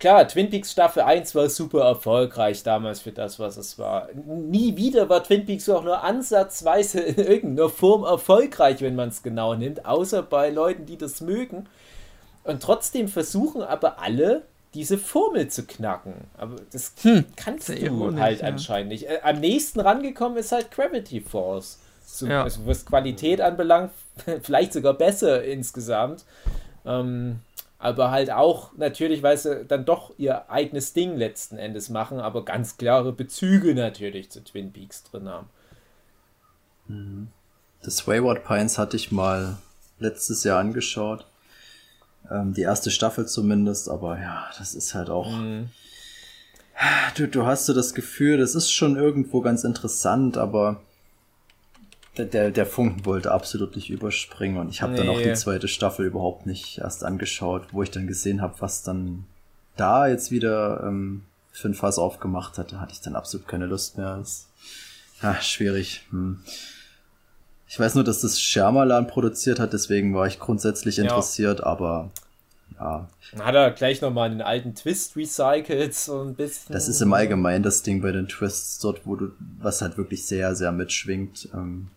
S4: klar, Twin Peaks Staffel 1 war super erfolgreich damals für das, was es war. Nie wieder war Twin Peaks auch nur ansatzweise in irgendeiner Form erfolgreich, wenn man es genau nimmt, außer bei Leuten, die das mögen. Und trotzdem versuchen aber alle, diese Formel zu knacken. Aber das kannst
S3: sehr
S4: du
S3: ironisch,
S4: halt
S3: ja.
S4: anscheinend nicht. Äh, Am nächsten rangekommen ist halt Gravity Force. So,
S3: Ja.
S4: Also was Qualität anbelangt, vielleicht sogar besser insgesamt. Ähm, aber halt auch natürlich, weil sie dann doch ihr eigenes Ding letzten Endes machen, aber ganz klare Bezüge natürlich zu Twin Peaks drin haben.
S7: Das Wayward Pines hatte ich mal letztes Jahr angeschaut. Ähm, die erste Staffel zumindest, aber ja, das ist halt auch. Du, du hast so das Gefühl, das ist schon irgendwo ganz interessant, aber der, der, Funken wollte absolut nicht überspringen und ich habe dann auch
S4: Nee.
S7: die zweite Staffel überhaupt nicht erst angeschaut, wo ich dann gesehen habe, was dann da jetzt wieder ähm, für ein Fass aufgemacht hatte, hatte ich dann absolut keine Lust mehr. Das, ja, schwierig. Hm. Ich weiß nur, dass das Shyamalan produziert hat, deswegen war ich grundsätzlich
S4: Ja.
S7: interessiert, aber ja,
S4: Dann hat er gleich nochmal einen alten Twist recycelt, so ein bisschen.
S7: das ist im Allgemeinen das Ding bei den Twists dort, wo du, was halt wirklich sehr, sehr mitschwingt. Ähm,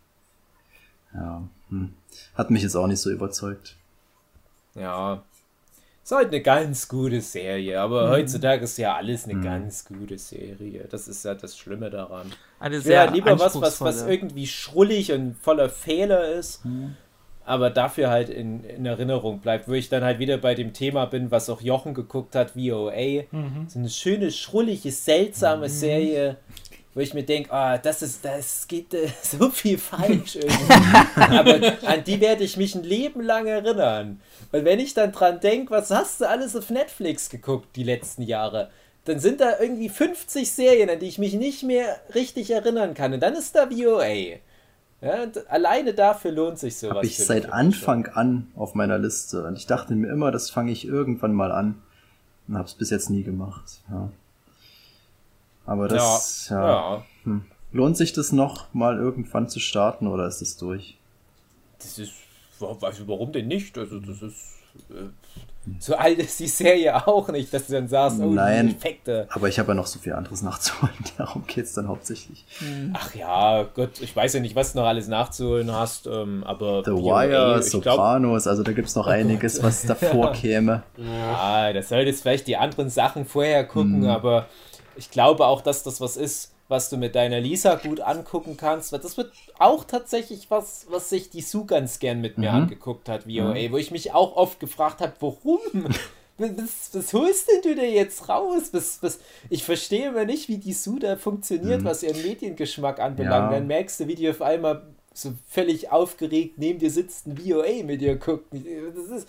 S7: ja, hm. hat mich jetzt auch nicht so überzeugt.
S4: Ja. Ist halt eine ganz gute Serie, aber
S3: Mhm.
S4: heutzutage ist ja alles eine ganz gute Serie. Das ist ja das Schlimme daran.
S3: Eine sehr
S4: halt lieber was, was, was irgendwie schrullig und voller Fehler ist,
S3: Mhm.
S4: aber dafür halt in, in Erinnerung bleibt, wo ich dann halt wieder bei dem Thema bin, was auch Jochen geguckt hat, VOA.
S3: Mhm.
S4: So eine schöne, schrullige, seltsame Serie, wo ich mir denke, ah, das ist, das geht äh, so viel falsch irgendwie. aber an die werde ich mich ein Leben lang erinnern. Und wenn ich dann dran denke, was hast du alles auf Netflix geguckt die letzten Jahre? Dann sind da irgendwie 50 Serien, an die ich mich nicht mehr richtig erinnern kann. Und dann ist da VOA. Ja, alleine dafür lohnt sich sowas.
S7: Habe ich seit. Anfang an auf meiner Liste und ich dachte mir immer, das fange ich irgendwann mal an und habe es bis jetzt nie gemacht. Ja. Aber das,
S4: ja,
S7: ja,
S4: ja.
S7: Hm. lohnt sich das noch mal irgendwann zu starten oder ist es durch?
S4: Das ist, also warum denn nicht? Also das ist, äh, So alt ist die Serie auch nicht, dass du dann sagst, oh,
S7: Nein.
S4: die Effekte.
S7: Aber ich habe ja noch so viel anderes nachzuholen. Darum geht's dann hauptsächlich.
S4: Ach ja, Gott, ich weiß ja nicht, was du noch alles nachzuholen hast, ähm, aber
S7: The Wire,
S4: ich glaub,
S7: Sopranos, also da gibt's noch einiges, was davor käme.
S4: Ja, das solltest vielleicht die anderen Sachen vorher gucken,
S7: Mhm.
S4: aber ich glaube auch, dass das was ist, was du mit deiner Lisa gut angucken kannst, weil das wird auch tatsächlich was, was sich die Sue ganz gern mit mir
S7: Mhm.
S4: angeguckt hat, VOA, wo ich mich auch oft gefragt habe, warum? Was, was holst denn du da jetzt raus? Was, was, ich verstehe immer nicht, wie die Sue da funktioniert, was ihren Mediengeschmack anbelangt.
S7: Mhm. Ja.
S4: Dann merkst du, wie die auf einmal so völlig aufgeregt neben dir sitzt und VOA mit dir guckt. Das ist,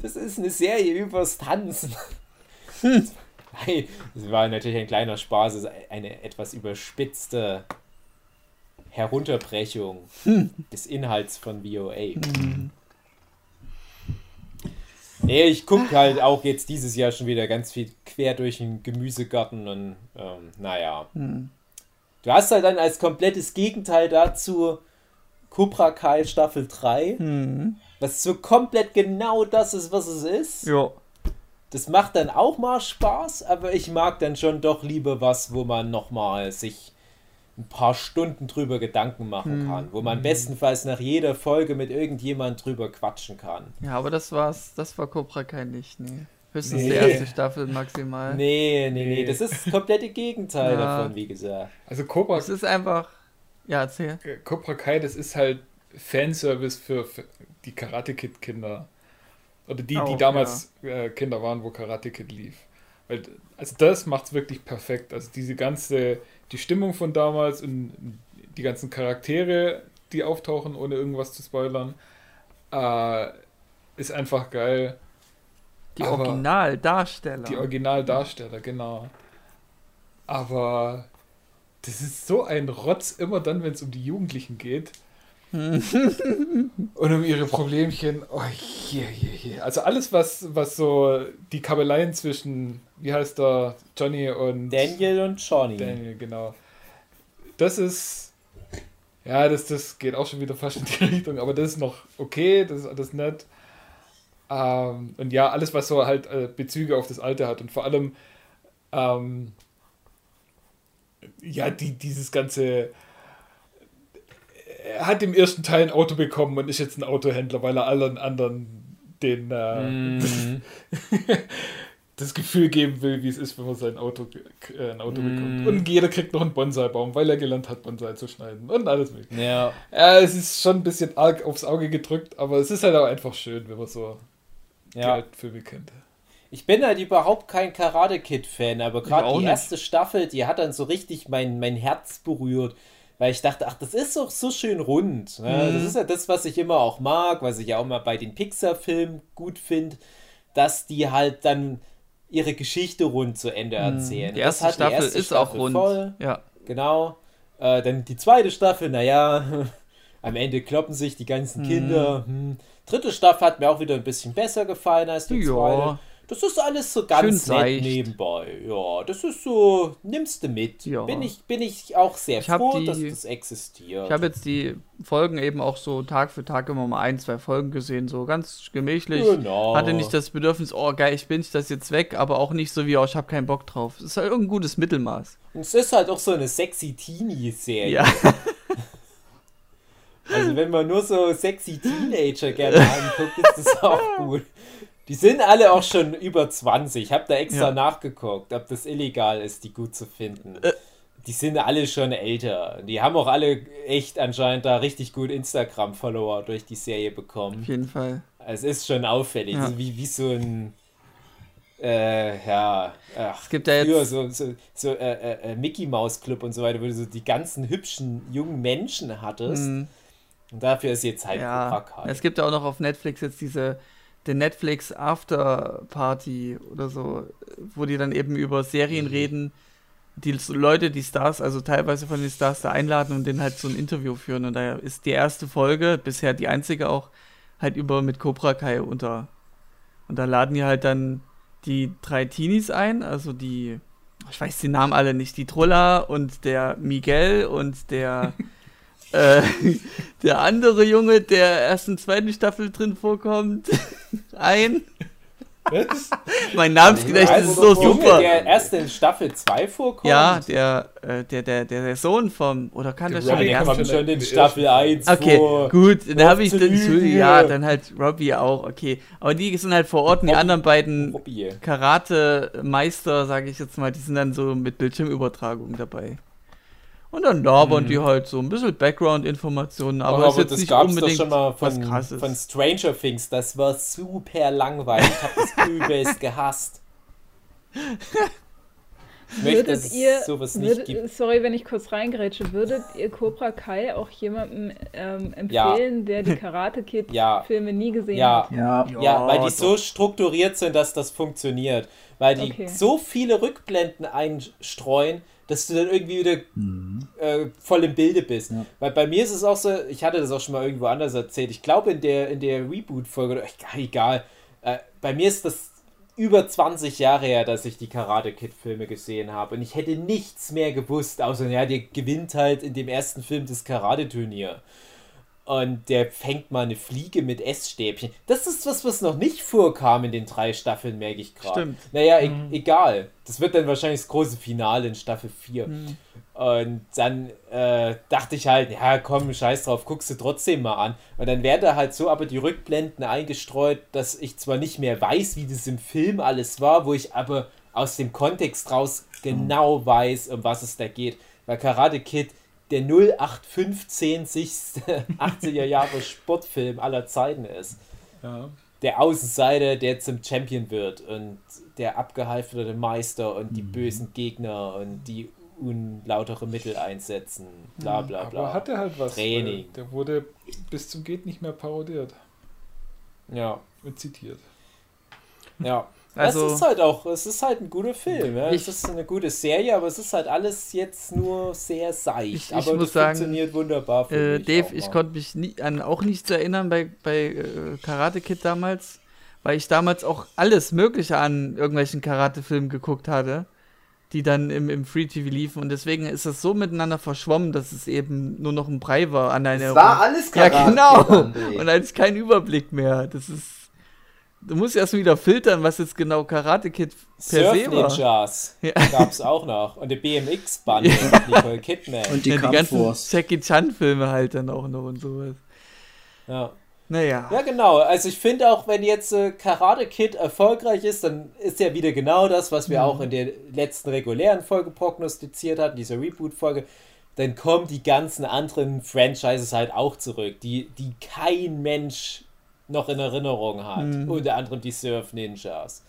S4: das ist eine Serie übers Tanzen. Nein, das war natürlich ein kleiner Spaß, es ist eine etwas überspitzte Herunterbrechung des Inhalts von VOA. Nee, ich gucke halt auch jetzt dieses Jahr schon wieder ganz viel quer durch den Gemüsegarten und ähm, naja. Du hast halt dann als komplettes Gegenteil dazu Cobra Kai Staffel 3,
S3: Hm.
S4: was so komplett genau das ist, was es ist.
S3: Jo.
S4: Das macht dann auch mal Spaß, aber ich mag dann schon doch lieber was, wo man nochmal sich ein paar Stunden drüber Gedanken machen kann, wo man bestenfalls nach jeder Folge mit irgendjemand drüber quatschen kann.
S3: Ja, aber das war's. Das war Cobra Kai nicht, nee. Höchstens
S6: Nee.
S3: die erste Staffel maximal.
S4: Nee, nee, nee,
S6: Nee.
S4: das ist das komplette Gegenteil
S3: Ja.
S4: davon, wie gesagt.
S6: Also Cobra,
S3: Es ist einfach. Ja, erzähl.
S6: äh, Cobra Kai, das ist halt Fanservice für, für die Karate Kid Kinder. Oder die, die
S3: Auch,
S6: damals äh, Kinder waren, wo Karate Kid lief. Weil, also das macht's wirklich perfekt. Also diese ganze, die Stimmung von damals und die ganzen Charaktere, die auftauchen, ohne irgendwas zu spoilern, äh, ist einfach geil.
S3: Die
S6: Aber-
S3: Originaldarsteller.
S6: Die Originaldarsteller, genau. Aber das ist so ein Rotz immer dann, wenn es um die Jugendlichen geht. Und um ihre Problemchen. Oh, je, je, je. Also alles, was, was so die Kabeleien zwischen, wie heißt der, Johnny und
S4: Daniel und Johnny.
S6: Daniel, genau. Das ist, ja, das, das geht auch schon wieder fast in die Richtung, aber das ist noch okay, das ist alles nett. Ähm, und ja, alles, was so halt äh, Bezüge auf das Alte hat und vor allem, ähm, ja, die, dieses ganze, er hat im ersten Teil ein Auto bekommen und ist jetzt ein Autohändler, weil er allen anderen den, äh,
S4: Mhm.
S6: das Gefühl geben will, wie es ist, wenn man sein Auto, äh, ein Auto
S4: Mm.
S6: bekommt. Und jeder kriegt noch einen Bonsai-Baum, weil er gelernt hat, Bonsai zu schneiden und alles mögliche.
S4: Ja.
S6: Ja, es ist schon ein bisschen arg aufs Auge gedrückt, aber es ist halt auch einfach schön, wenn man so die
S4: Ja.
S6: alten Filme kennt.
S4: Ich bin halt überhaupt kein Karate Kid-Fan, aber gerade die
S3: nicht.
S4: erste Staffel, die hat dann so richtig mein, mein Herz berührt, weil ich dachte, ach, das ist doch so schön rund. Ne?
S3: Mhm.
S4: Das ist ja das, was ich immer auch mag, was ich ja auch mal bei den Pixar-Filmen gut finde, dass die halt dann ihre Geschichte rund zu Ende erzählen.
S3: Mhm. Die
S4: Das
S3: erste Staffel
S4: erste
S3: ist
S4: Staffel
S3: auch rund.
S4: Voll.
S3: Ja.
S4: Genau. Äh, dann die zweite Staffel, naja, am Ende kloppen sich die ganzen Kinder. Hm. Dritte Staffel hat mir auch wieder ein bisschen besser gefallen als die
S3: Ja.
S4: zweite. Das ist alles so ganz
S3: Schön
S4: nett
S3: seicht.
S4: nebenbei. Ja, das ist so, nimmst du mit.
S3: Ja.
S4: Bin, ich, bin ich auch sehr
S3: Ich
S4: froh,
S3: die-
S4: dass das existiert.
S3: Ich habe jetzt die Folgen eben auch so Tag für Tag immer mal ein, zwei Folgen gesehen, so ganz gemächlich.
S4: Genau.
S3: Hatte nicht das Bedürfnis, oh geil, ich binge das jetzt weg, aber auch nicht so wie, oh, ich habe keinen Bock drauf. Es ist halt irgendein gutes Mittelmaß.
S4: Und es ist halt auch so eine sexy Teenie-Serie.
S3: Ja.
S4: Also wenn man nur so sexy Teenager gerne anguckt, ist das auch gut. Die sind alle auch schon über 20. Ich habe da extra
S3: Ja.
S4: nachgeguckt, ob das illegal ist, die gut zu finden.
S3: Äh.
S4: Die sind alle schon älter. Die haben auch alle echt anscheinend da richtig gut Instagram-Follower durch die Serie bekommen.
S3: Auf jeden Fall.
S4: Es ist schon auffällig,
S3: Ja.
S4: wie, wie so ein äh, ja, ach,
S3: Es gibt ja jetzt.
S4: so, so, so äh, äh, äh, Mickey Mouse Club und so weiter, wo du so die ganzen hübschen jungen Menschen hattest.
S3: mh,
S4: Und dafür ist jetzt halt
S3: ja,
S4: Kai.
S3: es gibt ja auch noch auf Netflix jetzt diese den Netflix After Party oder so, wo die dann eben über Serien
S4: Mhm.
S3: reden, die Leute, die Stars, also teilweise von den Stars da einladen und denen halt so ein Interview führen. Und da ist die erste Folge, bisher die einzige auch, halt über mit Cobra Kai unter. Und da laden die halt dann die drei Teenies ein, also die, ich weiß die Namen alle nicht, die Trulla und der Miguel und der äh, der andere Junge, der erst in der zweiten Staffel drin vorkommt, ein.
S6: Was?
S3: Mein Namensgedächtnis ist so
S4: Junge,
S3: super.
S4: der erst in Staffel 2 vorkommt.
S3: Ja, der, äh, der, der, der, der Sohn vom, oder kann das
S6: Der
S3: schon
S6: Robbie
S3: der
S6: kommt schon
S4: schon in Staffel
S6: der
S4: 1
S3: Okay,
S4: vor.
S3: gut, dann habe ich dann, ja, dann halt Robbie auch, okay. Aber die sind halt vor Ort und die
S4: Robbie.
S3: anderen beiden. Karate-Meister, sage ich jetzt mal, die sind dann so mit Bildschirmübertragung dabei. Und dann labern die halt so ein bisschen Background-Informationen, aber,
S4: Aber,
S3: ist jetzt
S4: das
S3: nicht
S4: gab's doch
S3: unbedingt
S4: schon mal
S3: was
S4: von,
S3: krasses.
S4: von Stranger Things. Das war super langweilig. Ich habe das übelst gehasst. Ich möchte, dass
S8: Würdet ihr,
S4: es sowas nicht
S8: würdet,
S4: gibt.
S8: sorry, wenn ich kurz reingrätsche, würdet ihr Cobra Kai auch jemandem ähm, empfehlen, der die Karate Kid
S4: Ja.
S8: Filme nie gesehen
S4: Ja,
S8: hat?
S7: Ja,
S4: Ja, weil die
S3: doch.
S4: so strukturiert sind, dass das funktioniert. Weil die
S8: Okay.
S4: so viele Rückblenden einstreuen, dass du dann irgendwie wieder äh, voll im Bilde bist.
S7: Ja.
S4: Weil bei mir ist es auch so, ich hatte das auch schon mal irgendwo anders erzählt. Ich glaube in der, in der Reboot-Folge, egal, äh, bei mir ist das über 20 Jahre her, dass ich die Karate Kid-Filme gesehen habe. Und ich hätte nichts mehr gewusst, außer, ja, der gewinnt halt in dem ersten Film das Karate-Turnier. Und der fängt mal eine Fliege mit Essstäbchen. Das ist was, was noch nicht vorkam in den drei Staffeln, merke ich gerade.
S3: Stimmt.
S4: Naja, e egal. Das wird dann wahrscheinlich das große Finale in Staffel 4.
S3: Mhm.
S4: Und dann äh, dachte ich halt, ja komm, scheiß drauf, guckst du trotzdem mal an. Und dann werden da halt so aber die Rückblenden eingestreut, dass ich zwar nicht mehr weiß, wie das im Film alles war, wo ich aber aus dem Kontext raus genau weiß, um was es da geht. Weil Karate Kid der 0815 80er Jahre Sportfilm aller Zeiten ist.
S6: Ja.
S4: Der Außenseiter, der zum Champion wird und der abgehalfterte Meister und die bösen Gegner und die unlautere Mittel einsetzen. Bla bla bla.
S6: Aber hat er halt was.
S4: Training.
S6: Der wurde bis zum Geht nicht mehr parodiert
S4: Ja,
S6: und zitiert.
S4: ja.
S3: Also-
S4: es ist halt auch, es ist halt ein guter Film. Ja?
S3: Ich-
S4: es ist eine gute Serie, aber es ist halt alles jetzt nur sehr seicht.
S3: Ich- ich
S4: aber
S3: muss
S4: das
S3: sagen,
S4: funktioniert wunderbar für
S3: Äh,
S4: mich
S3: Dave, ich konnte mich nie, an auch nichts erinnern bei, bei äh, Karate Kid damals, weil ich damals auch alles Mögliche an irgendwelchen Karate-Filmen geguckt hatte, die dann im, im Free TV liefen und deswegen ist das so miteinander verschwommen, dass es eben nur noch ein Brei war an einer
S2: Es war alles
S3: Ja,
S2: Karate
S3: genau.
S2: Kid, André.
S3: Und ist kein Überblick mehr. Das ist. Du musst erst wieder filtern, was jetzt genau Karate Kid per
S4: Surf
S3: se war.
S4: Ninjas
S3: Ja.
S4: gab es auch noch. Und der BMX-Band mit Nicole Kidman.
S7: und die
S3: Ja, die ganzen. Jackie Chan-Filme halt dann auch noch und sowas.
S4: Ja.
S3: Naja.
S4: Ja, genau. Also ich finde auch, wenn jetzt äh, Karate Kid erfolgreich ist, dann ist ja wieder genau das, was wir
S3: Mhm.
S4: auch in der letzten regulären Folge prognostiziert hatten, dieser Reboot-Folge. Dann kommen die ganzen anderen Franchises halt auch zurück, die, die kein Mensch noch in Erinnerung hat.
S3: Mhm.
S4: Unter anderem die Surf Ninjas.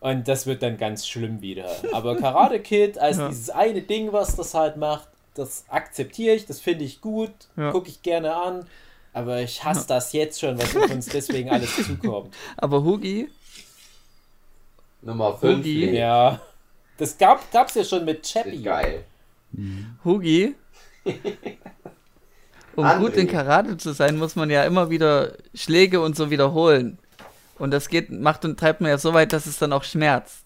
S4: Und das wird dann ganz schlimm wieder. Aber Karate Kid als
S3: Ja.
S4: dieses eine Ding, was das halt macht, das akzeptiere ich, das finde ich gut,
S3: Ja.
S4: gucke ich gerne an. Aber ich hasse das jetzt schon, was auf uns deswegen alles zukommt.
S3: Aber Hugi,
S2: Nummer 5.
S3: Hugi.
S4: Ja. Das gab, gab's ja schon mit Chappie.
S2: Geil.
S3: Hugi. Um
S2: André.
S3: gut in Karate zu sein, muss man ja immer wieder Schläge und so wiederholen. Und das geht, macht und treibt man ja so weit, dass es dann auch schmerzt.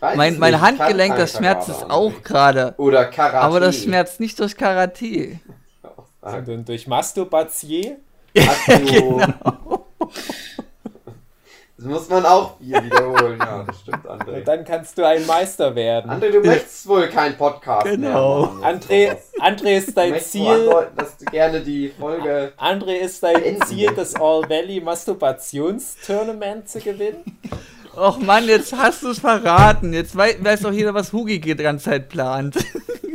S3: Mein, mein Handgelenk, das schmerzt es auch gerade.
S2: Oder Karate.
S3: Aber das schmerzt nicht durch Karate.
S4: Sondern durch Masturbatier.
S2: Hast du,
S3: Genau.
S2: Das muss man auch hier wiederholen. Ja, das stimmt,
S4: Und
S2: André.
S4: dann kannst du ein Meister werden.
S2: André, du möchtest wohl keinen Podcast
S3: Genau.
S2: mehr machen.
S4: André, André ist dein Ziel.
S2: dass du gerne die Folge...
S4: André ist dein Ziel, das All Valley Masturbationstournament zu gewinnen.
S3: Och Mann, jetzt hast du es verraten. Jetzt wei weiß doch jeder, was Hugi die ganze Zeit plant.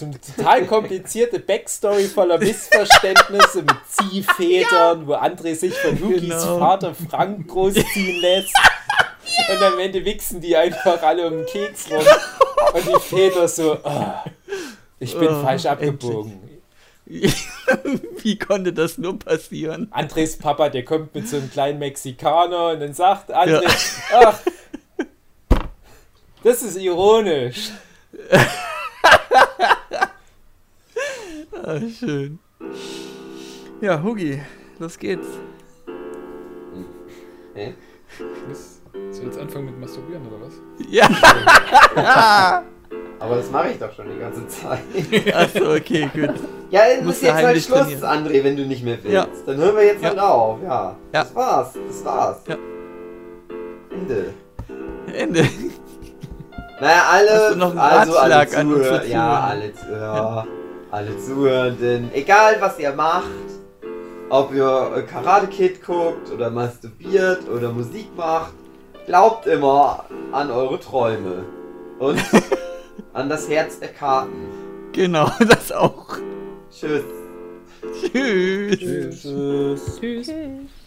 S4: So eine total komplizierte Backstory voller Missverständnisse mit Ziehvätern, wo André sich von Hugis
S3: Genau.
S4: Vater Frank großziehen lässt. Und am Ende wichsen die einfach alle um den Keks rum. Und die Väter so, "Ah, ich bin
S3: Oh,
S4: falsch abgebogen.
S3: Wie konnte das nur passieren?
S4: Andres Papa, der kommt mit so einem kleinen Mexikaner und dann sagt André, ach, das ist ironisch.
S3: Ah, schön. Ja, Hugi, los geht's.
S2: Hä?
S6: Was? Soll jetzt anfangen mit Masturbieren oder was?
S3: Ja,
S2: Aber das mache ich doch schon die ganze Zeit.
S3: achso, okay, gut.
S2: Ja, es
S3: Musst
S2: ist jetzt halt Schluss,
S3: trainieren.
S2: André, wenn du nicht mehr willst.
S3: Ja.
S2: Dann hören wir jetzt
S3: Ja.
S2: halt auf, ja.
S3: Ja.
S2: Das war's, das war's.
S3: Ja.
S2: Ende.
S3: Ende.
S2: Naja, alle,
S3: Hast du noch einen
S2: also alle
S3: Ratschlag an unsere
S2: Zuhörer, ja,
S3: Zuhörer?
S2: alle, Zu- ja, alle Zuhörenden, egal was ihr macht, ob ihr Karate Kid guckt oder masturbiert oder Musik macht, glaubt immer an eure Träume und an das Herz der Karten.
S3: Genau, das auch.
S2: Tschüss.
S3: Tschüss.
S4: Tschüss.
S5: Tschüss.
S8: Tschüss.